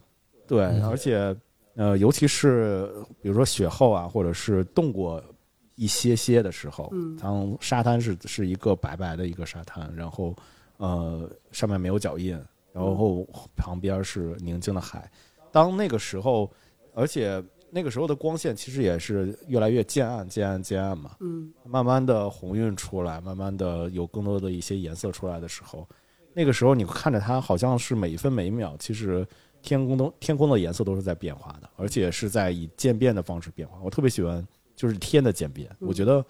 对，而且，呃，尤其是比如说雪后啊，或者是冻过一些些的时候，嗯，当沙滩是是一个白白的一个沙滩，然后，呃，上面没有脚印，然后旁边是宁静的海。当那个时候，而且那个时候的光线其实也是越来越渐暗、渐暗、渐暗嘛，嗯，慢慢的红晕出来，慢慢的有更多的一些颜色出来的时候，那个时候你看着它，好像是每一分每一秒，其实。天空都天空的颜色都是在变化的，而且是在以渐变的方式变化。我特别喜欢就是天的渐变，我觉得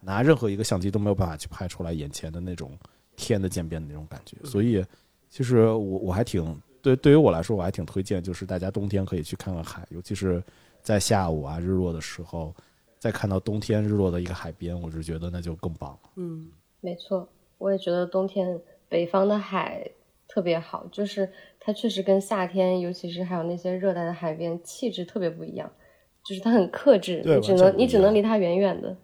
拿任何一个相机都没有办法去拍出来眼前的那种天的渐变的那种感觉。所以，其实我我还挺对对于我来说，我还挺推荐，就是大家冬天可以去看看海，尤其是在下午啊日落的时候，再看到冬天日落的一个海边，我就觉得那就更棒了。嗯，没错，我也觉得冬天北方的海特别好，就是。它确实跟夏天，尤其是还有那些热带的海边，气质特别不一样。就是它很克制，你只能你只能离它远远的。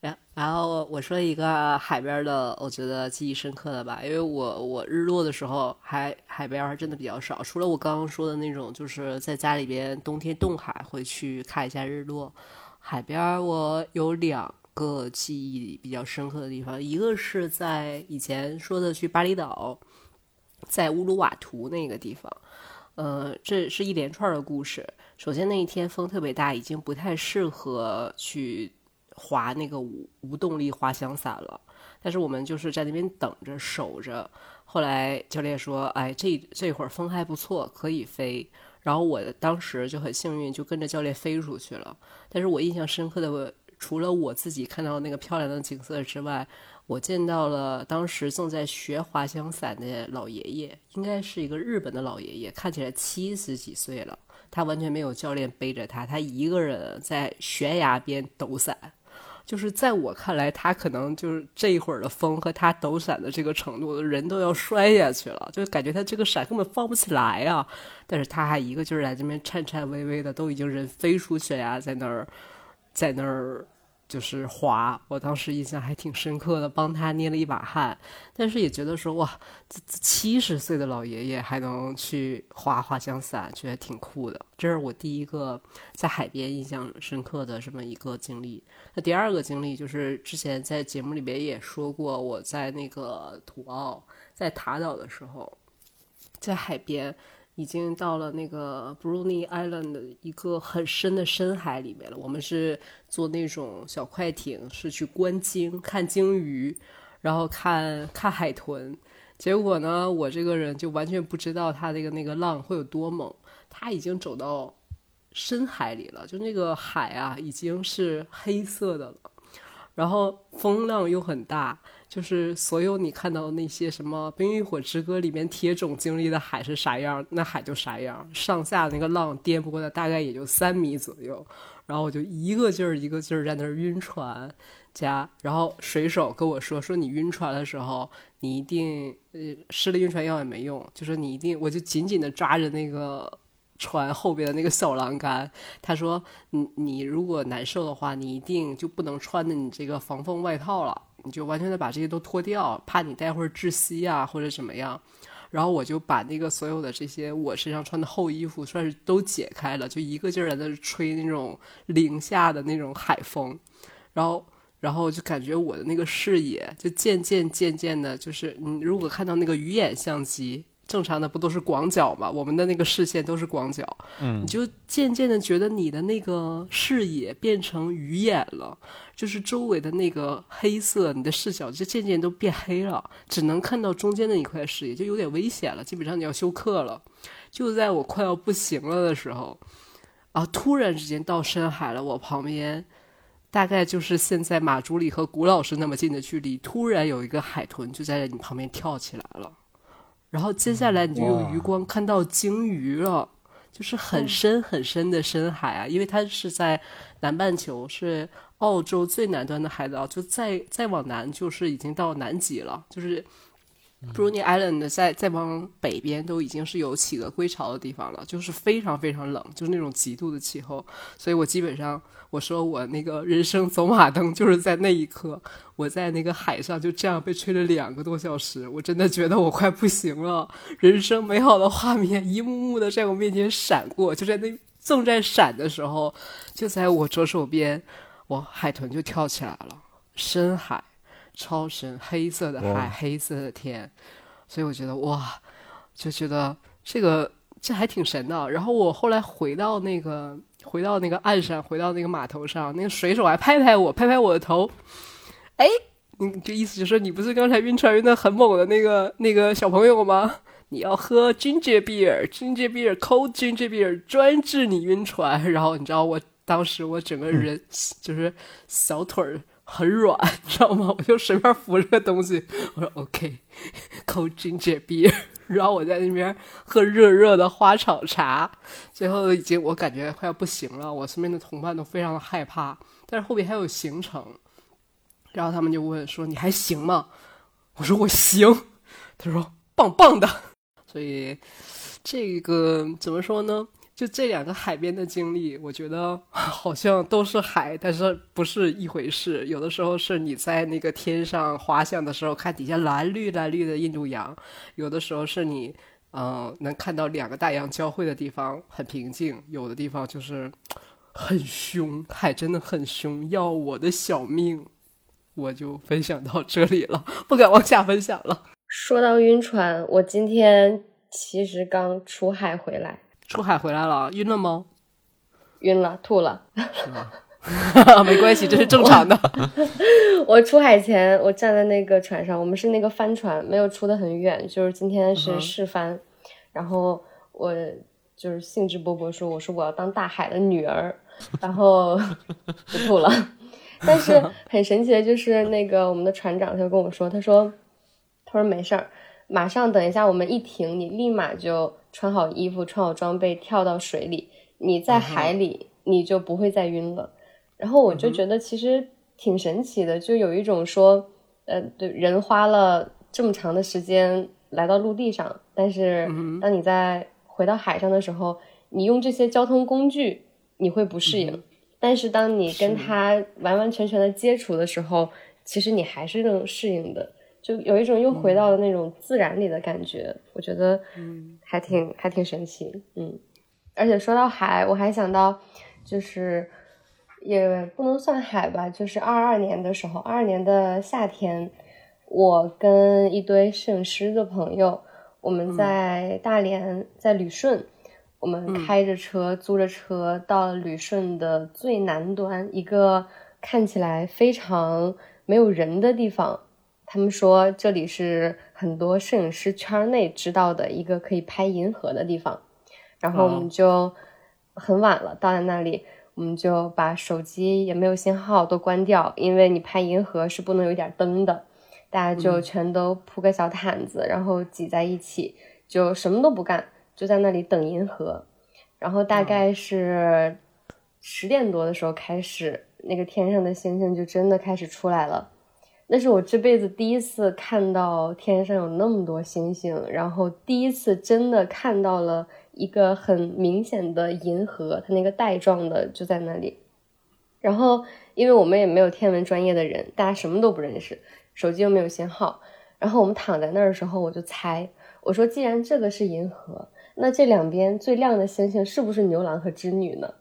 然然后我说一个海边的，我觉得记忆深刻的吧，因为我我日落的时候海海边真的比较少，除了我刚刚说的那种，就是在家里边冬天冻海会去看一下日落。海边我有两个记忆比较深刻的地方，一个是在以前说的去巴厘岛，在乌鲁瓦图那个地方，呃，这是一连串的故事。首先那一天风特别大，已经不太适合去。滑那个无无动力滑翔伞了，但是我们就是在那边等着守着。后来教练说：“哎，这这会儿风还不错，可以飞。”然后我当时就很幸运，就跟着教练飞出去了。但是我印象深刻的，除了我自己看到那个漂亮的景色之外，我见到了当时正在学滑翔伞的老爷爷，应该是一个日本的老爷爷，看起来七十几岁了。他完全没有教练背着他，他一个人在悬崖边抖伞。就是在我看来，他可能就是这一会儿的风和他抖伞的这个程度，人都要摔下去了，就感觉他这个伞根本放不起来啊！但是他还一个劲儿在这边颤颤巍巍的，都已经人飞出悬崖，在那儿，在那儿。就是滑，我当时印象还挺深刻的，帮他捏了一把汗，但是也觉得说哇，这七十岁的老爷爷还能去滑滑翔伞，觉得挺酷的。这是我第一个在海边印象深刻的这么一个经历。那第二个经历就是之前在节目里边也说过，我在那个土澳在塔岛的时候，在海边。已经到了那个 Bruny Island 的一个很深的深海里面了。我们是坐那种小快艇，是去观鲸、看鲸鱼，然后看看海豚。结果呢，我这个人就完全不知道它那个那个浪会有多猛。它已经走到深海里了，就那个海啊，已经是黑色的了，然后风浪又很大。就是所有你看到的那些什么《冰与火之歌》里面铁种经历的海是啥样，那海就啥样，上下那个浪颠簸的大概也就三米左右，然后我就一个劲儿一个劲儿在那儿晕船，加然后水手跟我说说你晕船的时候，你一定呃施了晕船药也没用，就说你一定我就紧紧的抓着那个船后边的那个小栏杆，他说你你如果难受的话，你一定就不能穿的你这个防风外套了。你就完全的把这些都脱掉，怕你待会儿窒息啊或者怎么样。然后我就把那个所有的这些我身上穿的厚衣服算是都解开了，就一个劲儿在那吹那种零下的那种海风。然后，然后就感觉我的那个视野就渐渐渐渐的，就是你如果看到那个鱼眼相机。正常的不都是广角嘛？我们的那个视线都是广角，嗯，你就渐渐的觉得你的那个视野变成鱼眼了，就是周围的那个黑色，你的视角就渐渐都变黑了，只能看到中间的一块视野，就有点危险了，基本上你要休克了。就在我快要不行了的时候，啊，突然之间到深海了，我旁边大概就是现在马助理和古老师那么近的距离，突然有一个海豚就在你旁边跳起来了。然后接下来你就用余光看到鲸鱼了，就是很深很深的深海啊，因为它是在南半球，是澳洲最南端的海岛，就再再往南就是已经到南极了，就是。Bruny Island 在再往北边都已经是有企鹅归巢的地方了，就是非常非常冷，就是那种极度的气候。所以我基本上我说我那个人生走马灯就是在那一刻，我在那个海上就这样被吹了两个多小时，我真的觉得我快不行了。人生美好的画面一幕幕的在我面前闪过，就在那正在闪的时候，就在我左手边，我海豚就跳起来了，深海。超深，黑色的海，黑色的天，所以我觉得哇，就觉得这个这还挺神的。然后我后来回到那个回到那个岸上，回到那个码头上，那个水手还拍拍我，拍拍我的头，哎，你就意思就是你不是刚才晕船晕的很猛的那个那个小朋友吗？你要喝 ginger beer，ginger beer，cold ginger beer，专治你晕船。然后你知道我当时我整个人 (laughs) 就是小腿儿。很软，(laughs) 你知道吗？我就随便扶着个东西，(laughs) 我说 OK，cold ginger beer，(laughs) 然后我在那边喝热热的花草茶，最后已经我感觉快要不行了，我身边的同伴都非常的害怕，但是后面还有行程，然后他们就问说你还行吗？我说我行，他说棒棒的，所以这个怎么说呢？就这两个海边的经历，我觉得 (laughs) 好像都是海，但是不是一回事。有的时候是你在那个天上滑翔的时候，看底下蓝绿蓝绿的印度洋；有的时候是你，嗯，能看到两个大洋交汇的地方很平静；有的地方就是很凶，海真的很凶，要我的小命。我就分享到这里了，不敢往下分享了。说到晕船，我今天其实刚出海回来。出海回来了，晕了吗？晕了，吐了。是吗？没关系，这是正常的。(laughs) 我出海前，我站在那个船上，我们是那个帆船，没有出的很远，就是今天是试帆。然后我就是兴致勃勃说：“我说我要当大海的女儿。”然后 (laughs) 就吐了。但是很神奇的就是那个我们的船长他就跟我说：“他说，他说没事儿，马上等一下我们一停，你立马就。”穿好衣服，穿好装备，跳到水里，你在海里，你就不会再晕了。然后我就觉得其实挺神奇的，就有一种说，呃，对，人花了这么长的时间来到陆地上，但是当你在回到海上的时候，你用这些交通工具，你会不适应。但是当你跟它完完全全的接触的时候，其实你还是能适应的。就有一种又回到了那种自然里的感觉，我觉得，嗯，还挺还挺神奇，嗯，而且说到海，我还想到，就是也不能算海吧，就是二二年的时候，二二年的夏天，我跟一堆摄影师的朋友，我们在大连，在旅顺，我们开着车，租着车到旅顺的最南端，一个看起来非常没有人的地方。他们说这里是很多摄影师圈内知道的一个可以拍银河的地方，然后我们就很晚了到了那里，我们就把手机也没有信号都关掉，因为你拍银河是不能有点灯的。大家就全都铺个小毯子，然后挤在一起，就什么都不干，就在那里等银河。然后大概是十点多的时候开始，那个天上的星星就真的开始出来了。那是我这辈子第一次看到天上有那么多星星，然后第一次真的看到了一个很明显的银河，它那个带状的就在那里。然后，因为我们也没有天文专业的人，大家什么都不认识，手机又没有信号，然后我们躺在那儿的时候，我就猜，我说既然这个是银河，那这两边最亮的星星是不是牛郎和织女呢？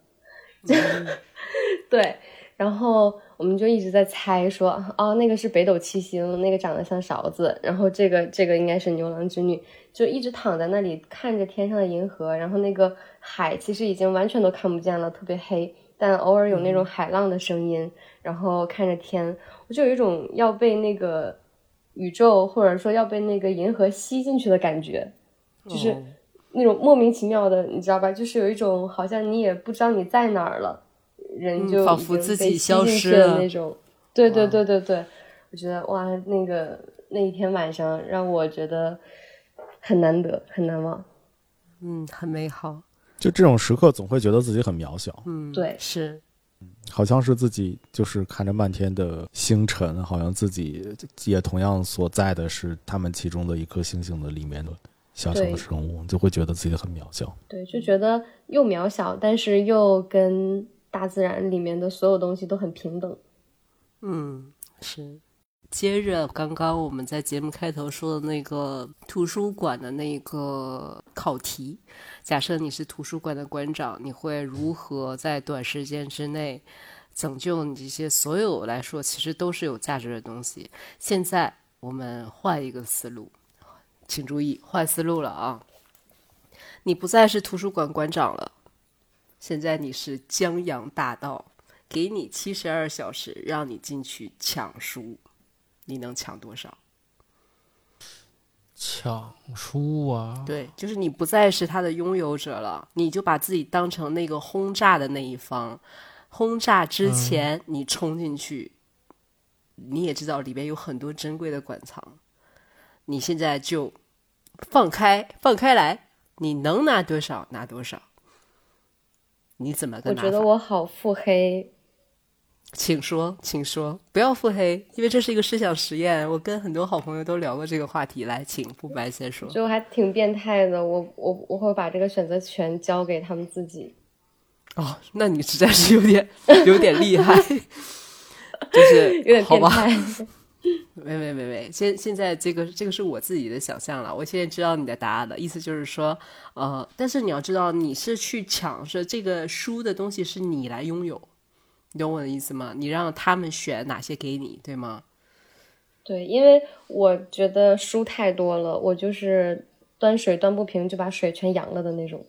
(laughs) 对。然后我们就一直在猜，说哦，那个是北斗七星，那个长得像勺子，然后这个这个应该是牛郎织女，就一直躺在那里看着天上的银河，然后那个海其实已经完全都看不见了，特别黑，但偶尔有那种海浪的声音，然后看着天，我就有一种要被那个宇宙或者说要被那个银河吸进去的感觉，就是那种莫名其妙的，你知道吧？就是有一种好像你也不知道你在哪儿了。人就仿佛自己消失了那种，对对对对对，我觉得哇，那个那一天晚上让我觉得很难得，很难忘，嗯，很美好。就这种时刻，总会觉得自己很渺小，嗯，对，是，好像是自己就是看着漫天的星辰，好像自己也同样所在的是他们其中的一颗星星的里面的小小的生物，就会觉得自己很渺小，对，就觉得又渺小，但是又跟。大自然里面的所有东西都很平等。嗯，是。接着刚刚我们在节目开头说的那个图书馆的那个考题，假设你是图书馆的馆长，你会如何在短时间之内拯救你这些所有来说其实都是有价值的东西？现在我们换一个思路，请注意换思路了啊！你不再是图书馆馆长了。现在你是江洋大盗，给你七十二小时，让你进去抢书，你能抢多少？抢书啊！对，就是你不再是他的拥有者了，你就把自己当成那个轰炸的那一方。轰炸之前，你冲进去，你也知道里边有很多珍贵的馆藏，你现在就放开，放开来，你能拿多少拿多少。你怎么？我觉得我好腹黑。请说，请说，不要腹黑，因为这是一个思想实验。我跟很多好朋友都聊过这个话题。来，请不白先说。就还挺变态的，我我我会把这个选择权交给他们自己。哦，那你实在是有点有点厉害，(laughs) 就是有点变态。喂喂喂喂，现现在这个这个是我自己的想象了。我现在知道你的答案了，意思就是说，呃，但是你要知道，你是去抢，是这个书的东西是你来拥有，你懂我的意思吗？你让他们选哪些给你，对吗？对，因为我觉得书太多了，我就是端水端不平就把水全扬了的那种。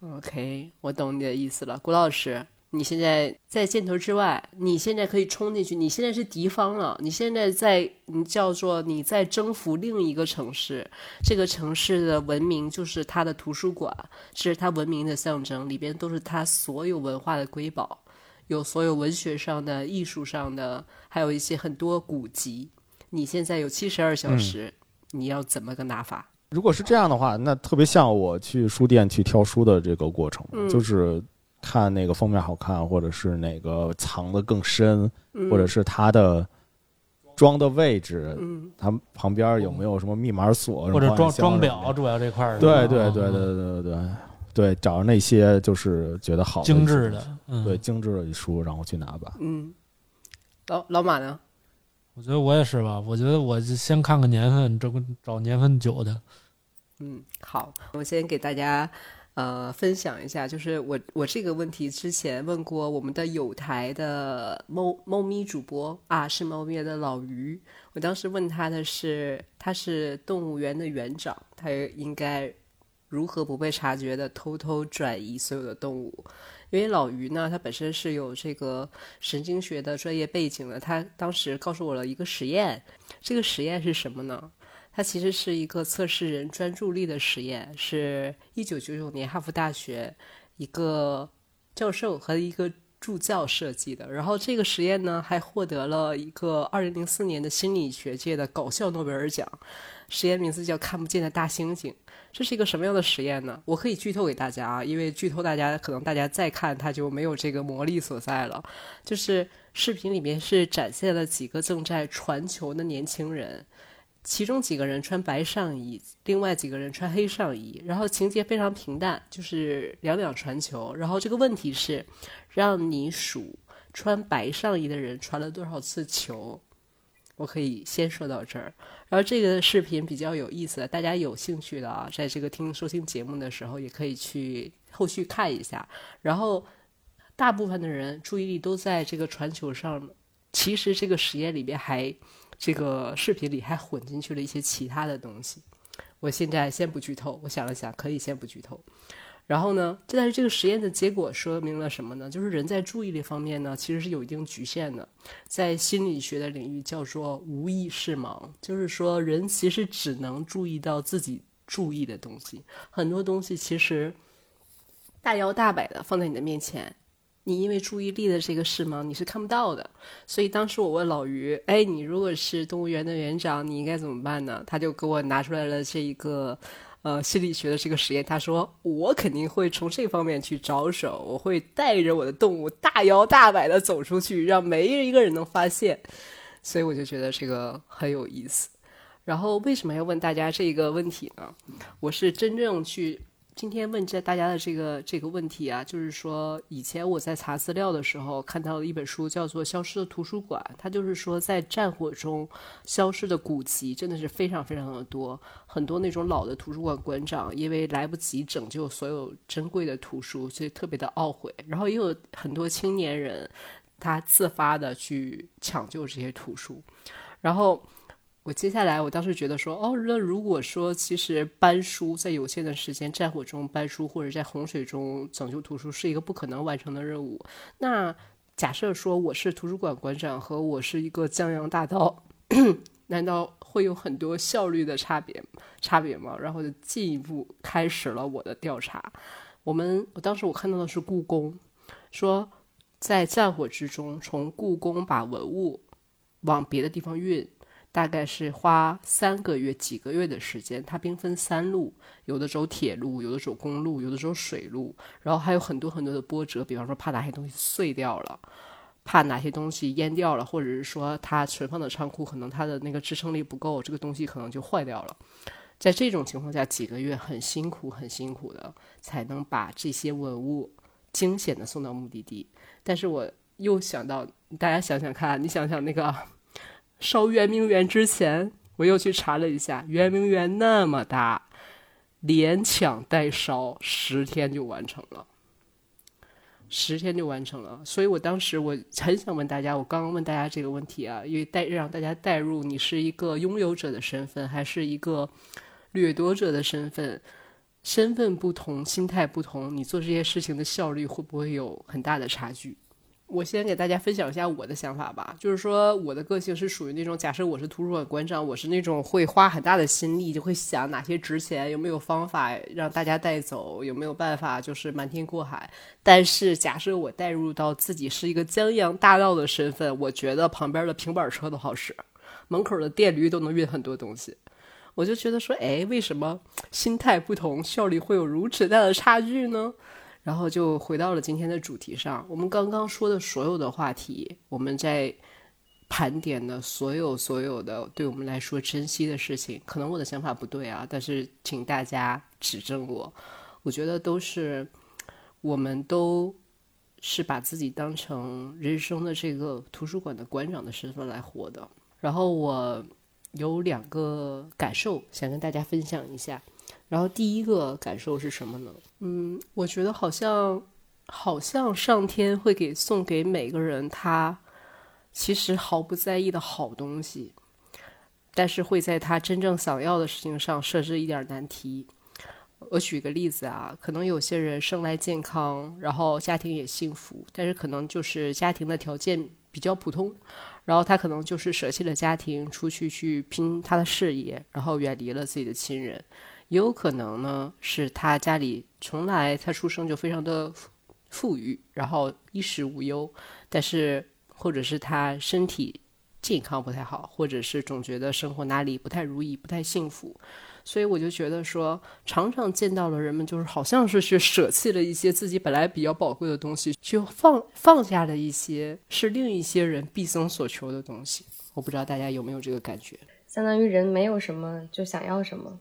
OK，我懂你的意思了，谷老师。你现在在箭头之外，你现在可以冲进去。你现在是敌方了，你现在在，你叫做你在征服另一个城市。这个城市的文明就是它的图书馆，这是它文明的象征，里边都是它所有文化的瑰宝，有所有文学上的、艺术上的，还有一些很多古籍。你现在有七十二小时，你要怎么个拿法？如果是这样的话，那特别像我去书店去挑书的这个过程，就是。看那个封面好看，或者是哪个藏的更深，或者是它的装的位置，它旁边有没有什么密码锁，或者装装表主要这块儿。对对对对对对对，找着那些就是觉得好精致的，对精致的书，然后去拿吧。嗯，老老马呢？我觉得我也是吧，我觉得我先看看年份，这找年份久的。嗯，好，我先给大家。呃，分享一下，就是我我这个问题之前问过我们的有台的猫猫咪主播啊，是猫咪的老于。我当时问他的是，他是动物园的园长，他应该如何不被察觉的偷偷转移所有的动物？因为老于呢，他本身是有这个神经学的专业背景的，他当时告诉我了一个实验，这个实验是什么呢？它其实是一个测试人专注力的实验，是一九九九年哈佛大学一个教授和一个助教设计的。然后这个实验呢，还获得了一个二零零四年的心理学界的搞笑诺贝尔奖。实验名字叫“看不见的大猩猩”。这是一个什么样的实验呢？我可以剧透给大家啊，因为剧透大家可能大家再看它就没有这个魔力所在了。就是视频里面是展现了几个正在传球的年轻人。其中几个人穿白上衣，另外几个人穿黑上衣，然后情节非常平淡，就是两两传球。然后这个问题是，让你数穿白上衣的人传了多少次球。我可以先说到这儿。然后这个视频比较有意思，大家有兴趣的啊，在这个听收听节目的时候，也可以去后续看一下。然后大部分的人注意力都在这个传球上，其实这个实验里边还。这个视频里还混进去了一些其他的东西，我现在先不剧透。我想了想，可以先不剧透。然后呢，但是这个实验的结果说明了什么呢？就是人在注意力方面呢，其实是有一定局限的。在心理学的领域叫做无意识盲，就是说人其实只能注意到自己注意的东西，很多东西其实大摇大摆的放在你的面前。你因为注意力的这个事吗？你是看不到的。所以当时我问老于：“哎，你如果是动物园的园长，你应该怎么办呢？”他就给我拿出来了这一个，呃，心理学的这个实验。他说：“我肯定会从这方面去着手，我会带着我的动物大摇大摆的走出去，让没一个人能发现。”所以我就觉得这个很有意思。然后为什么要问大家这个问题呢？我是真正去。今天问这大家的这个这个问题啊，就是说以前我在查资料的时候看到了一本书，叫做《消失的图书馆》。它就是说，在战火中消失的古籍真的是非常非常的多，很多那种老的图书馆馆长因为来不及拯救所有珍贵的图书，所以特别的懊悔。然后也有很多青年人，他自发的去抢救这些图书，然后。我接下来，我当时觉得说，哦，那如果说其实搬书在有限的时间战火中搬书，或者在洪水中拯救图书是一个不可能完成的任务，那假设说我是图书馆馆长和我是一个江洋大盗，(clears throat) 难道会有很多效率的差别差别吗？然后就进一步开始了我的调查。我们我当时我看到的是故宫，说在战火之中，从故宫把文物往别的地方运。大概是花三个月、几个月的时间，它兵分三路，有的走铁路，有的走公路，有的走水路，然后还有很多很多的波折，比方说怕哪些东西碎掉了，怕哪些东西淹掉了，或者是说它存放的仓库可能它的那个支撑力不够，这个东西可能就坏掉了。在这种情况下，几个月很辛苦、很辛苦的才能把这些文物惊险的送到目的地。但是我又想到，大家想想看，你想想那个烧圆明园之前，我又去查了一下，圆明园那么大，连抢带烧，十天就完成了。十天就完成了，所以我当时我很想问大家，我刚刚问大家这个问题啊，因为带让大家带入你是一个拥有者的身份，还是一个掠夺者的身份？身份不同，心态不同，你做这些事情的效率会不会有很大的差距？我先给大家分享一下我的想法吧，就是说我的个性是属于那种，假设我是图书馆馆长，我是那种会花很大的心力，就会想哪些值钱，有没有方法让大家带走，有没有办法就是瞒天过海。但是假设我带入到自己是一个江洋大盗的身份，我觉得旁边的平板车都好使，门口的电驴都能运很多东西，我就觉得说，哎，为什么心态不同，效率会有如此大的差距呢？然后就回到了今天的主题上。我们刚刚说的所有的话题，我们在盘点的所有所有的对我们来说珍惜的事情，可能我的想法不对啊，但是请大家指正我。我觉得都是，我们都是把自己当成人生的这个图书馆的馆长的身份来活的。然后我有两个感受想跟大家分享一下。然后第一个感受是什么呢？嗯，我觉得好像，好像上天会给送给每个人他其实毫不在意的好东西，但是会在他真正想要的事情上设置一点难题。我举个例子啊，可能有些人生来健康，然后家庭也幸福，但是可能就是家庭的条件比较普通，然后他可能就是舍弃了家庭，出去去拼他的事业，然后远离了自己的亲人。也有可能呢，是他家里从来他出生就非常的富裕，然后衣食无忧，但是或者是他身体健康不太好，或者是总觉得生活哪里不太如意、不太幸福，所以我就觉得说，常常见到了人们就是好像是去舍弃了一些自己本来比较宝贵的东西，去放放下了一些是另一些人毕生所求的东西。我不知道大家有没有这个感觉？相当于人没有什么就想要什么。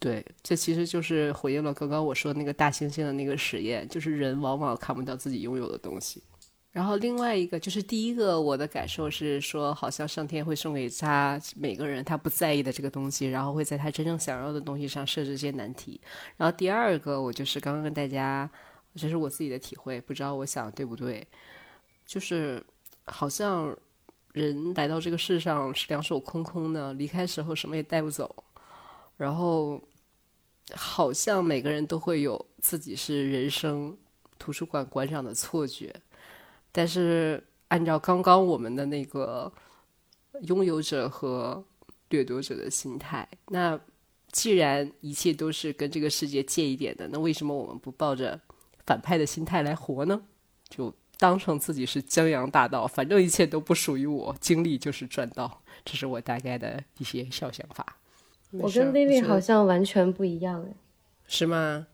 对，这其实就是回应了刚刚我说那个大猩猩的那个实验，就是人往往看不到自己拥有的东西。然后另外一个就是第一个，我的感受是说，好像上天会送给他每个人他不在意的这个东西，然后会在他真正想要的东西上设置一些难题。然后第二个，我就是刚刚跟大家，这是我自己的体会，不知道我想对不对，就是好像人来到这个世上是两手空空的，离开时候什么也带不走，然后。好像每个人都会有自己是人生图书馆馆长的错觉，但是按照刚刚我们的那个拥有者和掠夺者的心态，那既然一切都是跟这个世界借一点的，那为什么我们不抱着反派的心态来活呢？就当成自己是江洋大盗，反正一切都不属于我，经历就是赚到。这是我大概的一些小想法。我跟丽丽好像完全不一样哎，是吗？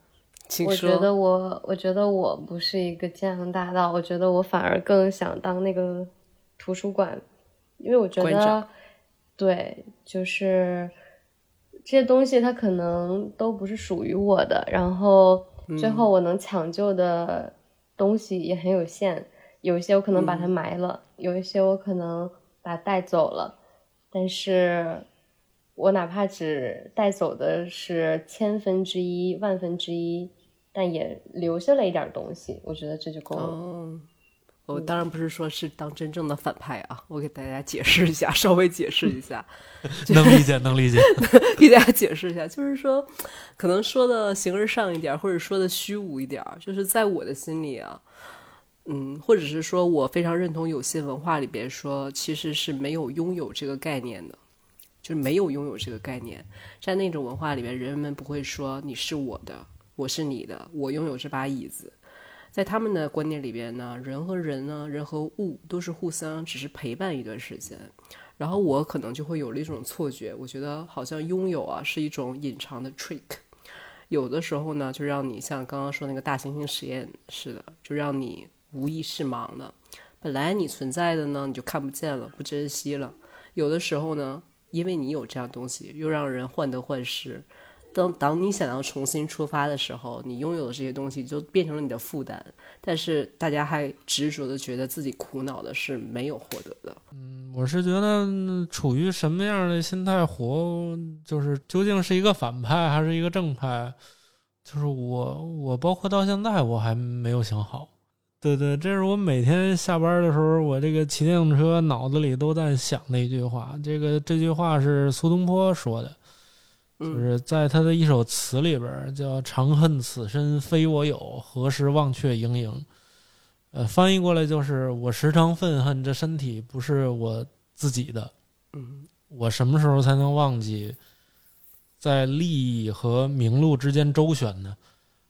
我觉得我，我觉得我不是一个江洋大盗，我觉得我反而更想当那个图书馆，因为我觉得，对，就是这些东西它可能都不是属于我的，然后最后我能抢救的东西也很有限，有一些我可能把它埋了，有一些我可能把它带走了，但是。我哪怕只带走的是千分之一、万分之一，但也留下了一点东西，我觉得这就够了。我当然不是说是当真正的反派啊，我给大家解释一下，稍微解释一下，(laughs) 能理解，能理解。(laughs) 给大家解释一下，就是说，可能说的形而上一点，或者说的虚无一点，就是在我的心里啊，嗯，或者是说我非常认同有些文化里边说，其实是没有拥有这个概念的。就是没有拥有这个概念，在那种文化里面，人们不会说你是我的，我是你的，我拥有这把椅子。在他们的观念里边呢，人和人呢，人和物都是互相只是陪伴一段时间。然后我可能就会有了一种错觉，我觉得好像拥有啊是一种隐藏的 trick。有的时候呢，就让你像刚刚说那个大猩猩实验似的，就让你无意识盲的本来你存在的呢，你就看不见了，不珍惜了。有的时候呢，因为你有这样东西，又让人患得患失。当当你想要重新出发的时候，你拥有的这些东西就变成了你的负担。但是大家还执着的觉得自己苦恼的是没有获得的。嗯，我是觉得处于什么样的心态活，就是究竟是一个反派还是一个正派，就是我我包括到现在我还没有想好。对对，这是我每天下班的时候，我这个骑电动车脑子里都在想的一句话。这个这句话是苏东坡说的。就是在他的一首词里边，叫“长恨此身非我有，何时忘却营营”。呃，翻译过来就是我时常愤恨这身体不是我自己的。嗯，我什么时候才能忘记在利益和名禄之间周旋呢？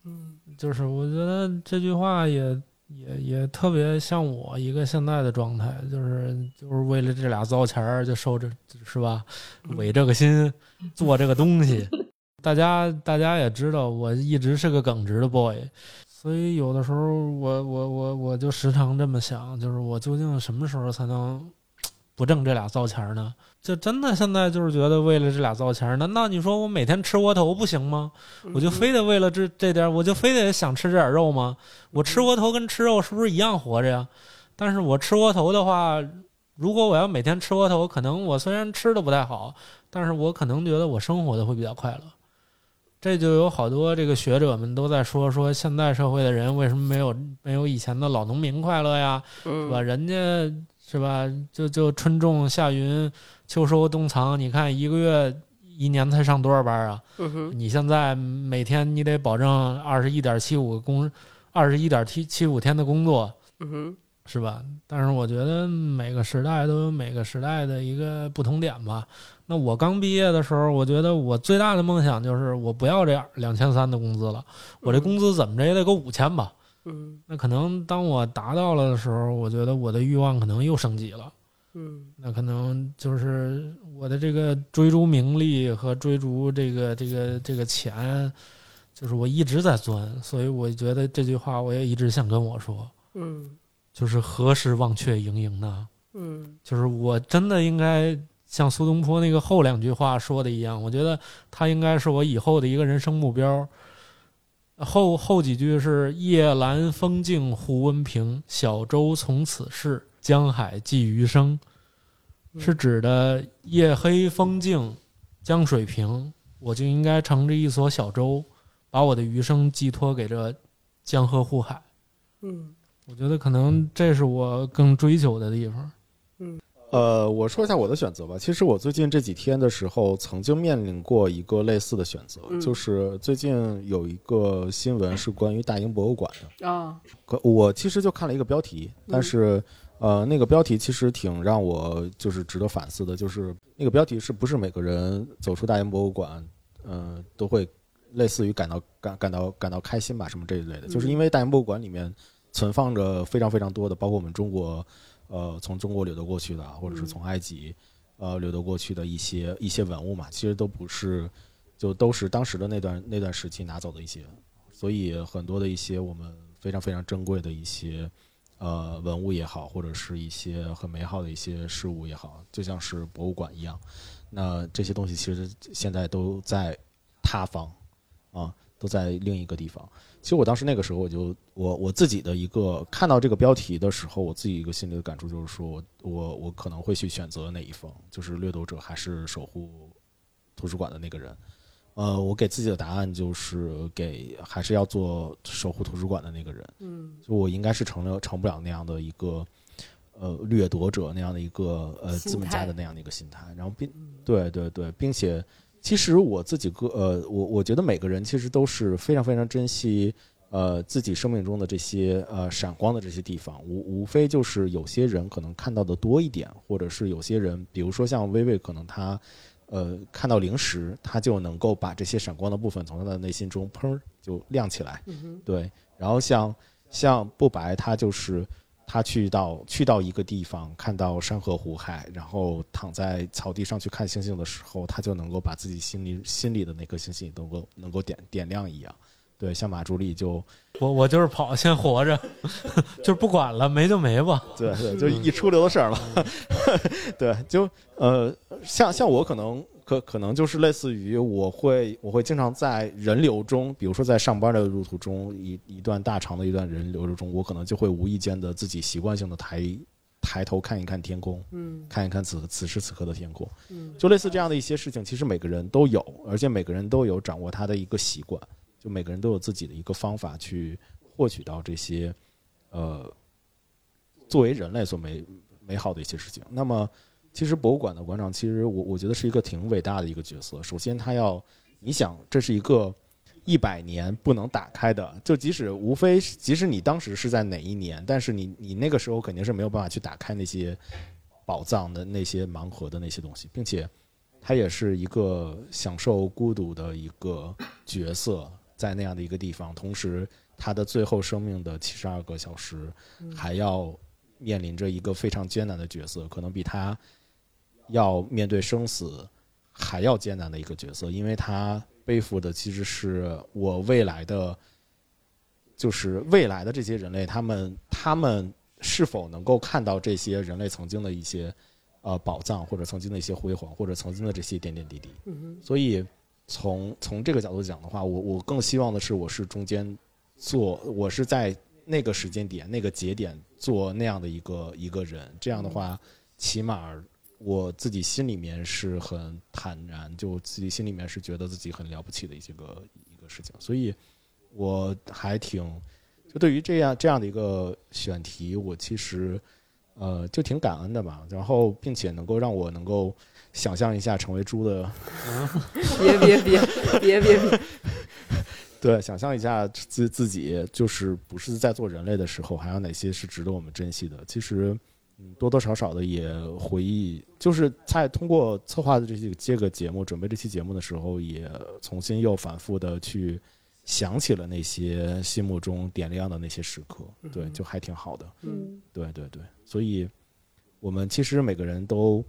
嗯，就是我觉得这句话也也也特别像我一个现在的状态，就是就是为了这俩糟钱儿就受这是吧？(laughs) 违这个心。(laughs) 做这个东西，大家大家也知道，我一直是个耿直的 boy，所以有的时候我我我我就时常这么想，就是我究竟什么时候才能不挣这俩糟钱呢？就真的现在就是觉得为了这俩糟钱，难道你说我每天吃窝头不行吗？我就非得为了这这点，我就非得想吃这点肉吗？我吃窝头跟吃肉是不是一样活着呀？但是我吃窝头的话，如果我要每天吃窝头，可能我虽然吃的不太好。但是我可能觉得我生活的会比较快乐，这就有好多这个学者们都在说说现代社会的人为什么没有没有以前的老农民快乐呀？是吧？人家是吧？就就春种夏耘秋收冬藏，你看一个月一年才上多少班啊？你现在每天你得保证二十一点七五工，二十一点七七五天的工作，是吧？但是我觉得每个时代都有每个时代的一个不同点吧。那我刚毕业的时候，我觉得我最大的梦想就是我不要这两千三的工资了，我这工资怎么着也得够五千吧。嗯，那可能当我达到了的时候，我觉得我的欲望可能又升级了。嗯，那可能就是我的这个追逐名利和追逐这个这个这个钱，就是我一直在钻，所以我觉得这句话我也一直想跟我说。嗯，就是何时忘却盈盈呢？嗯，就是我真的应该。像苏东坡那个后两句话说的一样，我觉得他应该是我以后的一个人生目标。后后几句是“夜阑风静胡温平，小舟从此逝，江海寄余生”，是指的夜黑风静，江水平，我就应该乘着一艘小舟，把我的余生寄托给这江河湖海。嗯，我觉得可能这是我更追求的地方。嗯。呃，我说一下我的选择吧。其实我最近这几天的时候，曾经面临过一个类似的选择，就是最近有一个新闻是关于大英博物馆的啊。我其实就看了一个标题，但是呃，那个标题其实挺让我就是值得反思的，就是那个标题是不是每个人走出大英博物馆，嗯，都会类似于感到感感到感到开心吧，什么这一类的，就是因为大英博物馆里面存放着非常非常多的，包括我们中国。呃，从中国流得过去的，或者是从埃及，呃，流得过去的一些一些文物嘛，其实都不是，就都是当时的那段那段时期拿走的一些，所以很多的一些我们非常非常珍贵的一些呃文物也好，或者是一些很美好的一些事物也好，就像是博物馆一样，那这些东西其实现在都在塌方，啊，都在另一个地方。其实我当时那个时候，我就我我自己的一个看到这个标题的时候，我自己一个心里的感触就是说，我我我可能会去选择哪一方，就是掠夺者还是守护图书馆的那个人。呃，我给自己的答案就是给还是要做守护图书馆的那个人。嗯，就我应该是成了成不了那样的一个呃掠夺者那样的一个呃资本家的那样的一个心态。然后并对对对，并且。其实我自己个呃，我我觉得每个人其实都是非常非常珍惜呃自己生命中的这些呃闪光的这些地方，无无非就是有些人可能看到的多一点，或者是有些人，比如说像微微，可能他呃看到零食，他就能够把这些闪光的部分从他的内心中砰就亮起来，对。然后像像不白，他就是。他去到去到一个地方，看到山河湖海，然后躺在草地上去看星星的时候，他就能够把自己心里心里的那颗星星能够能够点点亮一样。对，像马朱丽就我我就是跑，先活着，(laughs) 就是不管了，没就没吧。对对，就一出溜的事儿嘛。(laughs) 对，就呃，像像我可能可可能就是类似于我会我会经常在人流中，比如说在上班的路途中，一一段大长的一段人流中，我可能就会无意间的自己习惯性的抬抬头看一看天空，嗯看一看此此时此刻的天空，嗯就类似这样的一些事情，其实每个人都有，而且每个人都有掌握他的一个习惯，就每个人都有自己的一个方法去获取到这些，呃，作为人类所美美好的一些事情。那么，其实博物馆的馆长，其实我我觉得是一个挺伟大的一个角色。首先，他要，你想，这是一个一百年不能打开的，就即使无非即使你当时是在哪一年，但是你你那个时候肯定是没有办法去打开那些宝藏的那些盲盒的那些东西，并且他也是一个享受孤独的一个角色，在那样的一个地方，同时他的最后生命的七十二个小时还要面临着一个非常艰难的角色，可能比他要面对生死还要艰难的一个角色，因为他背负的其实是我未来的，就是未来的这些人类，他们他们是否能够看到这些人类曾经的一些呃宝藏，或者曾经的一些辉煌，或者曾经的这些点点滴滴。嗯所以从从这个角度讲的话，我我更希望的是，我是中间做，我是在那个时间点、那个节点做那样的一个一个人。这样的话，起码我自己心里面是很坦然，就自己心里面是觉得自己很了不起的一些个一个事情。所以我还挺就对于这样这样的一个选题，我其实呃就挺感恩的吧。然后，并且能够让我能够想象一下成为猪的。别别别别别别，(laughs) 对，想象一下自自己就是不是在做人类的时候，还有哪些是值得我们珍惜的？其实，嗯，多多少少的也回忆，就是在通过策划的这些这个节目，准备这期节目的时候，也重新又反复的去想起了那些心目中点亮的那些时刻。对，就还挺好的。嗯对对对，所以我们其实每个人都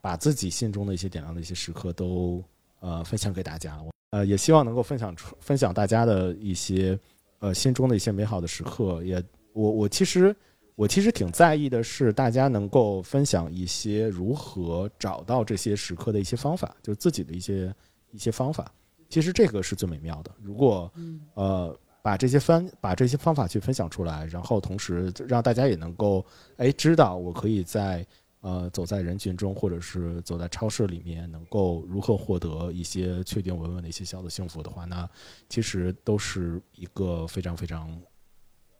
把自己心中的一些点亮的一些时刻都呃分享给大家，我呃也希望能够分享出分享大家的一些呃心中的一些美好的时刻。也我我其实我其实挺在意的是大家能够分享一些如何找到这些时刻的一些方法，就是自己的一些一些方法。其实这个是最美妙的。如果呃把这些分把这些方法去分享出来，然后同时让大家也能够哎知道我可以在呃走在人群中，或者是走在超市里面，能够如何获得一些确定稳稳的一些小的幸福的话，那其实都是一个非常非常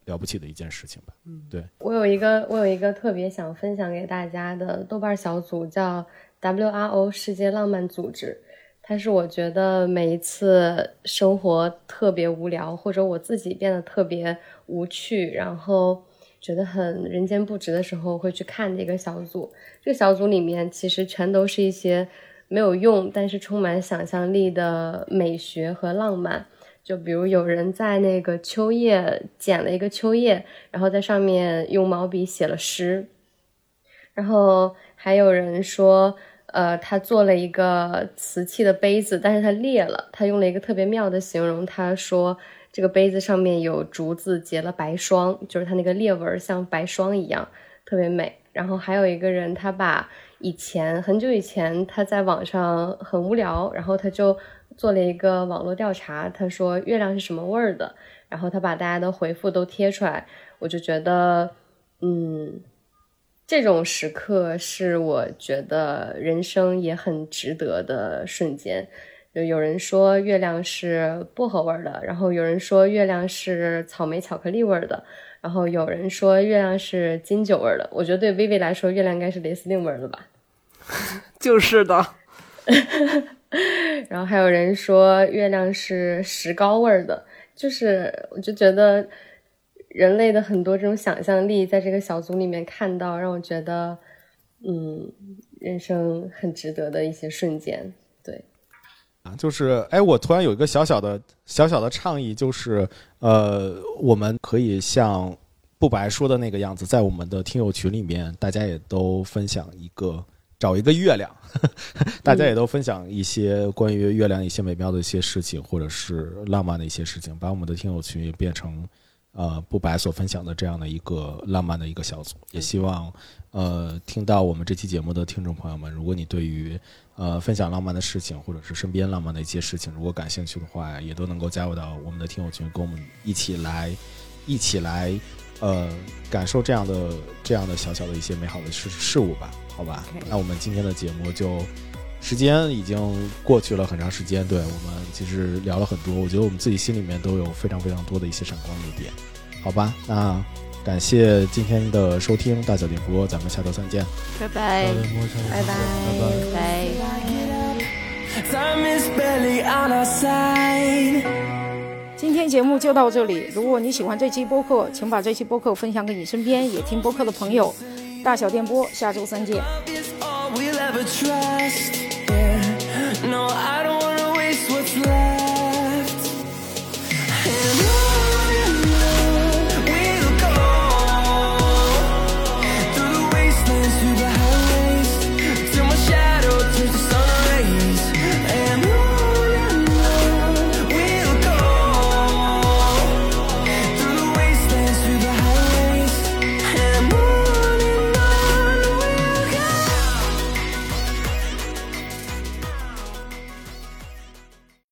了不起的一件事情吧。嗯，对，我有一个我有一个特别想分享给大家的豆瓣小组，叫 WRO 世界浪漫组织。它是我觉得每一次生活特别无聊，或者我自己变得特别无趣，然后觉得很人间不值的时候，会去看这个小组。这个小组里面其实全都是一些没有用，但是充满想象力的美学和浪漫。就比如有人在那个秋叶捡了一个秋叶，然后在上面用毛笔写了诗，然后还有人说，呃，他做了一个瓷器的杯子，但是它裂了，他用了一个特别妙的形容，他说这个杯子上面有竹子结了白霜，就是它那个裂纹像白霜一样，特别美。然后还有一个人，他把以前很久以前他在网上很无聊，然后他就做了一个网络调查，他说月亮是什么味儿的，然后他把大家的回复都贴出来，我就觉得，嗯，这种时刻是我觉得人生也很值得的瞬间。就有人说月亮是薄荷味儿的，然后有人说月亮是草莓巧克力味儿的，然后有人说月亮是金酒味儿的。我觉得对薇薇来说，月亮应该是雷司令味儿的吧。(laughs) 就是的，(laughs) 然后还有人说月亮是石膏味儿的，就是我就觉得人类的很多这种想象力在这个小组里面看到，让我觉得，嗯，人生很值得的一些瞬间。对，啊，就是哎，我突然有一个小小的小小的倡议，就是呃，我们可以像不白说的那个样子，在我们的听友群里面，大家也都分享一个找一个月亮，(laughs) 大家也都分享一些关于月亮一些美妙的一些事情，或者是浪漫的一些事情，把我们的听友群变成呃不白所分享的这样的一个浪漫的一个小组。也希望呃听到我们这期节目的听众朋友们，如果你对于呃分享浪漫的事情，或者是身边浪漫的一些事情，如果感兴趣的话，也都能够加入到我们的听友群，跟我们一起来一起来呃感受这样的这样的小小的一些美好的事事物吧。好吧，那我们今天的节目就时间已经过去了很长时间，对我们其实聊了很多，我觉得我们自己心里面都有非常非常多的一些闪光的点，好吧，那感谢今天的收听，大小电波，咱们下周三见，拜拜，拜拜，拜拜。今天节目就到这里，如果你喜欢这期播客，请把这期播客分享给你身边也听播客的朋友。大小电波，下周三见。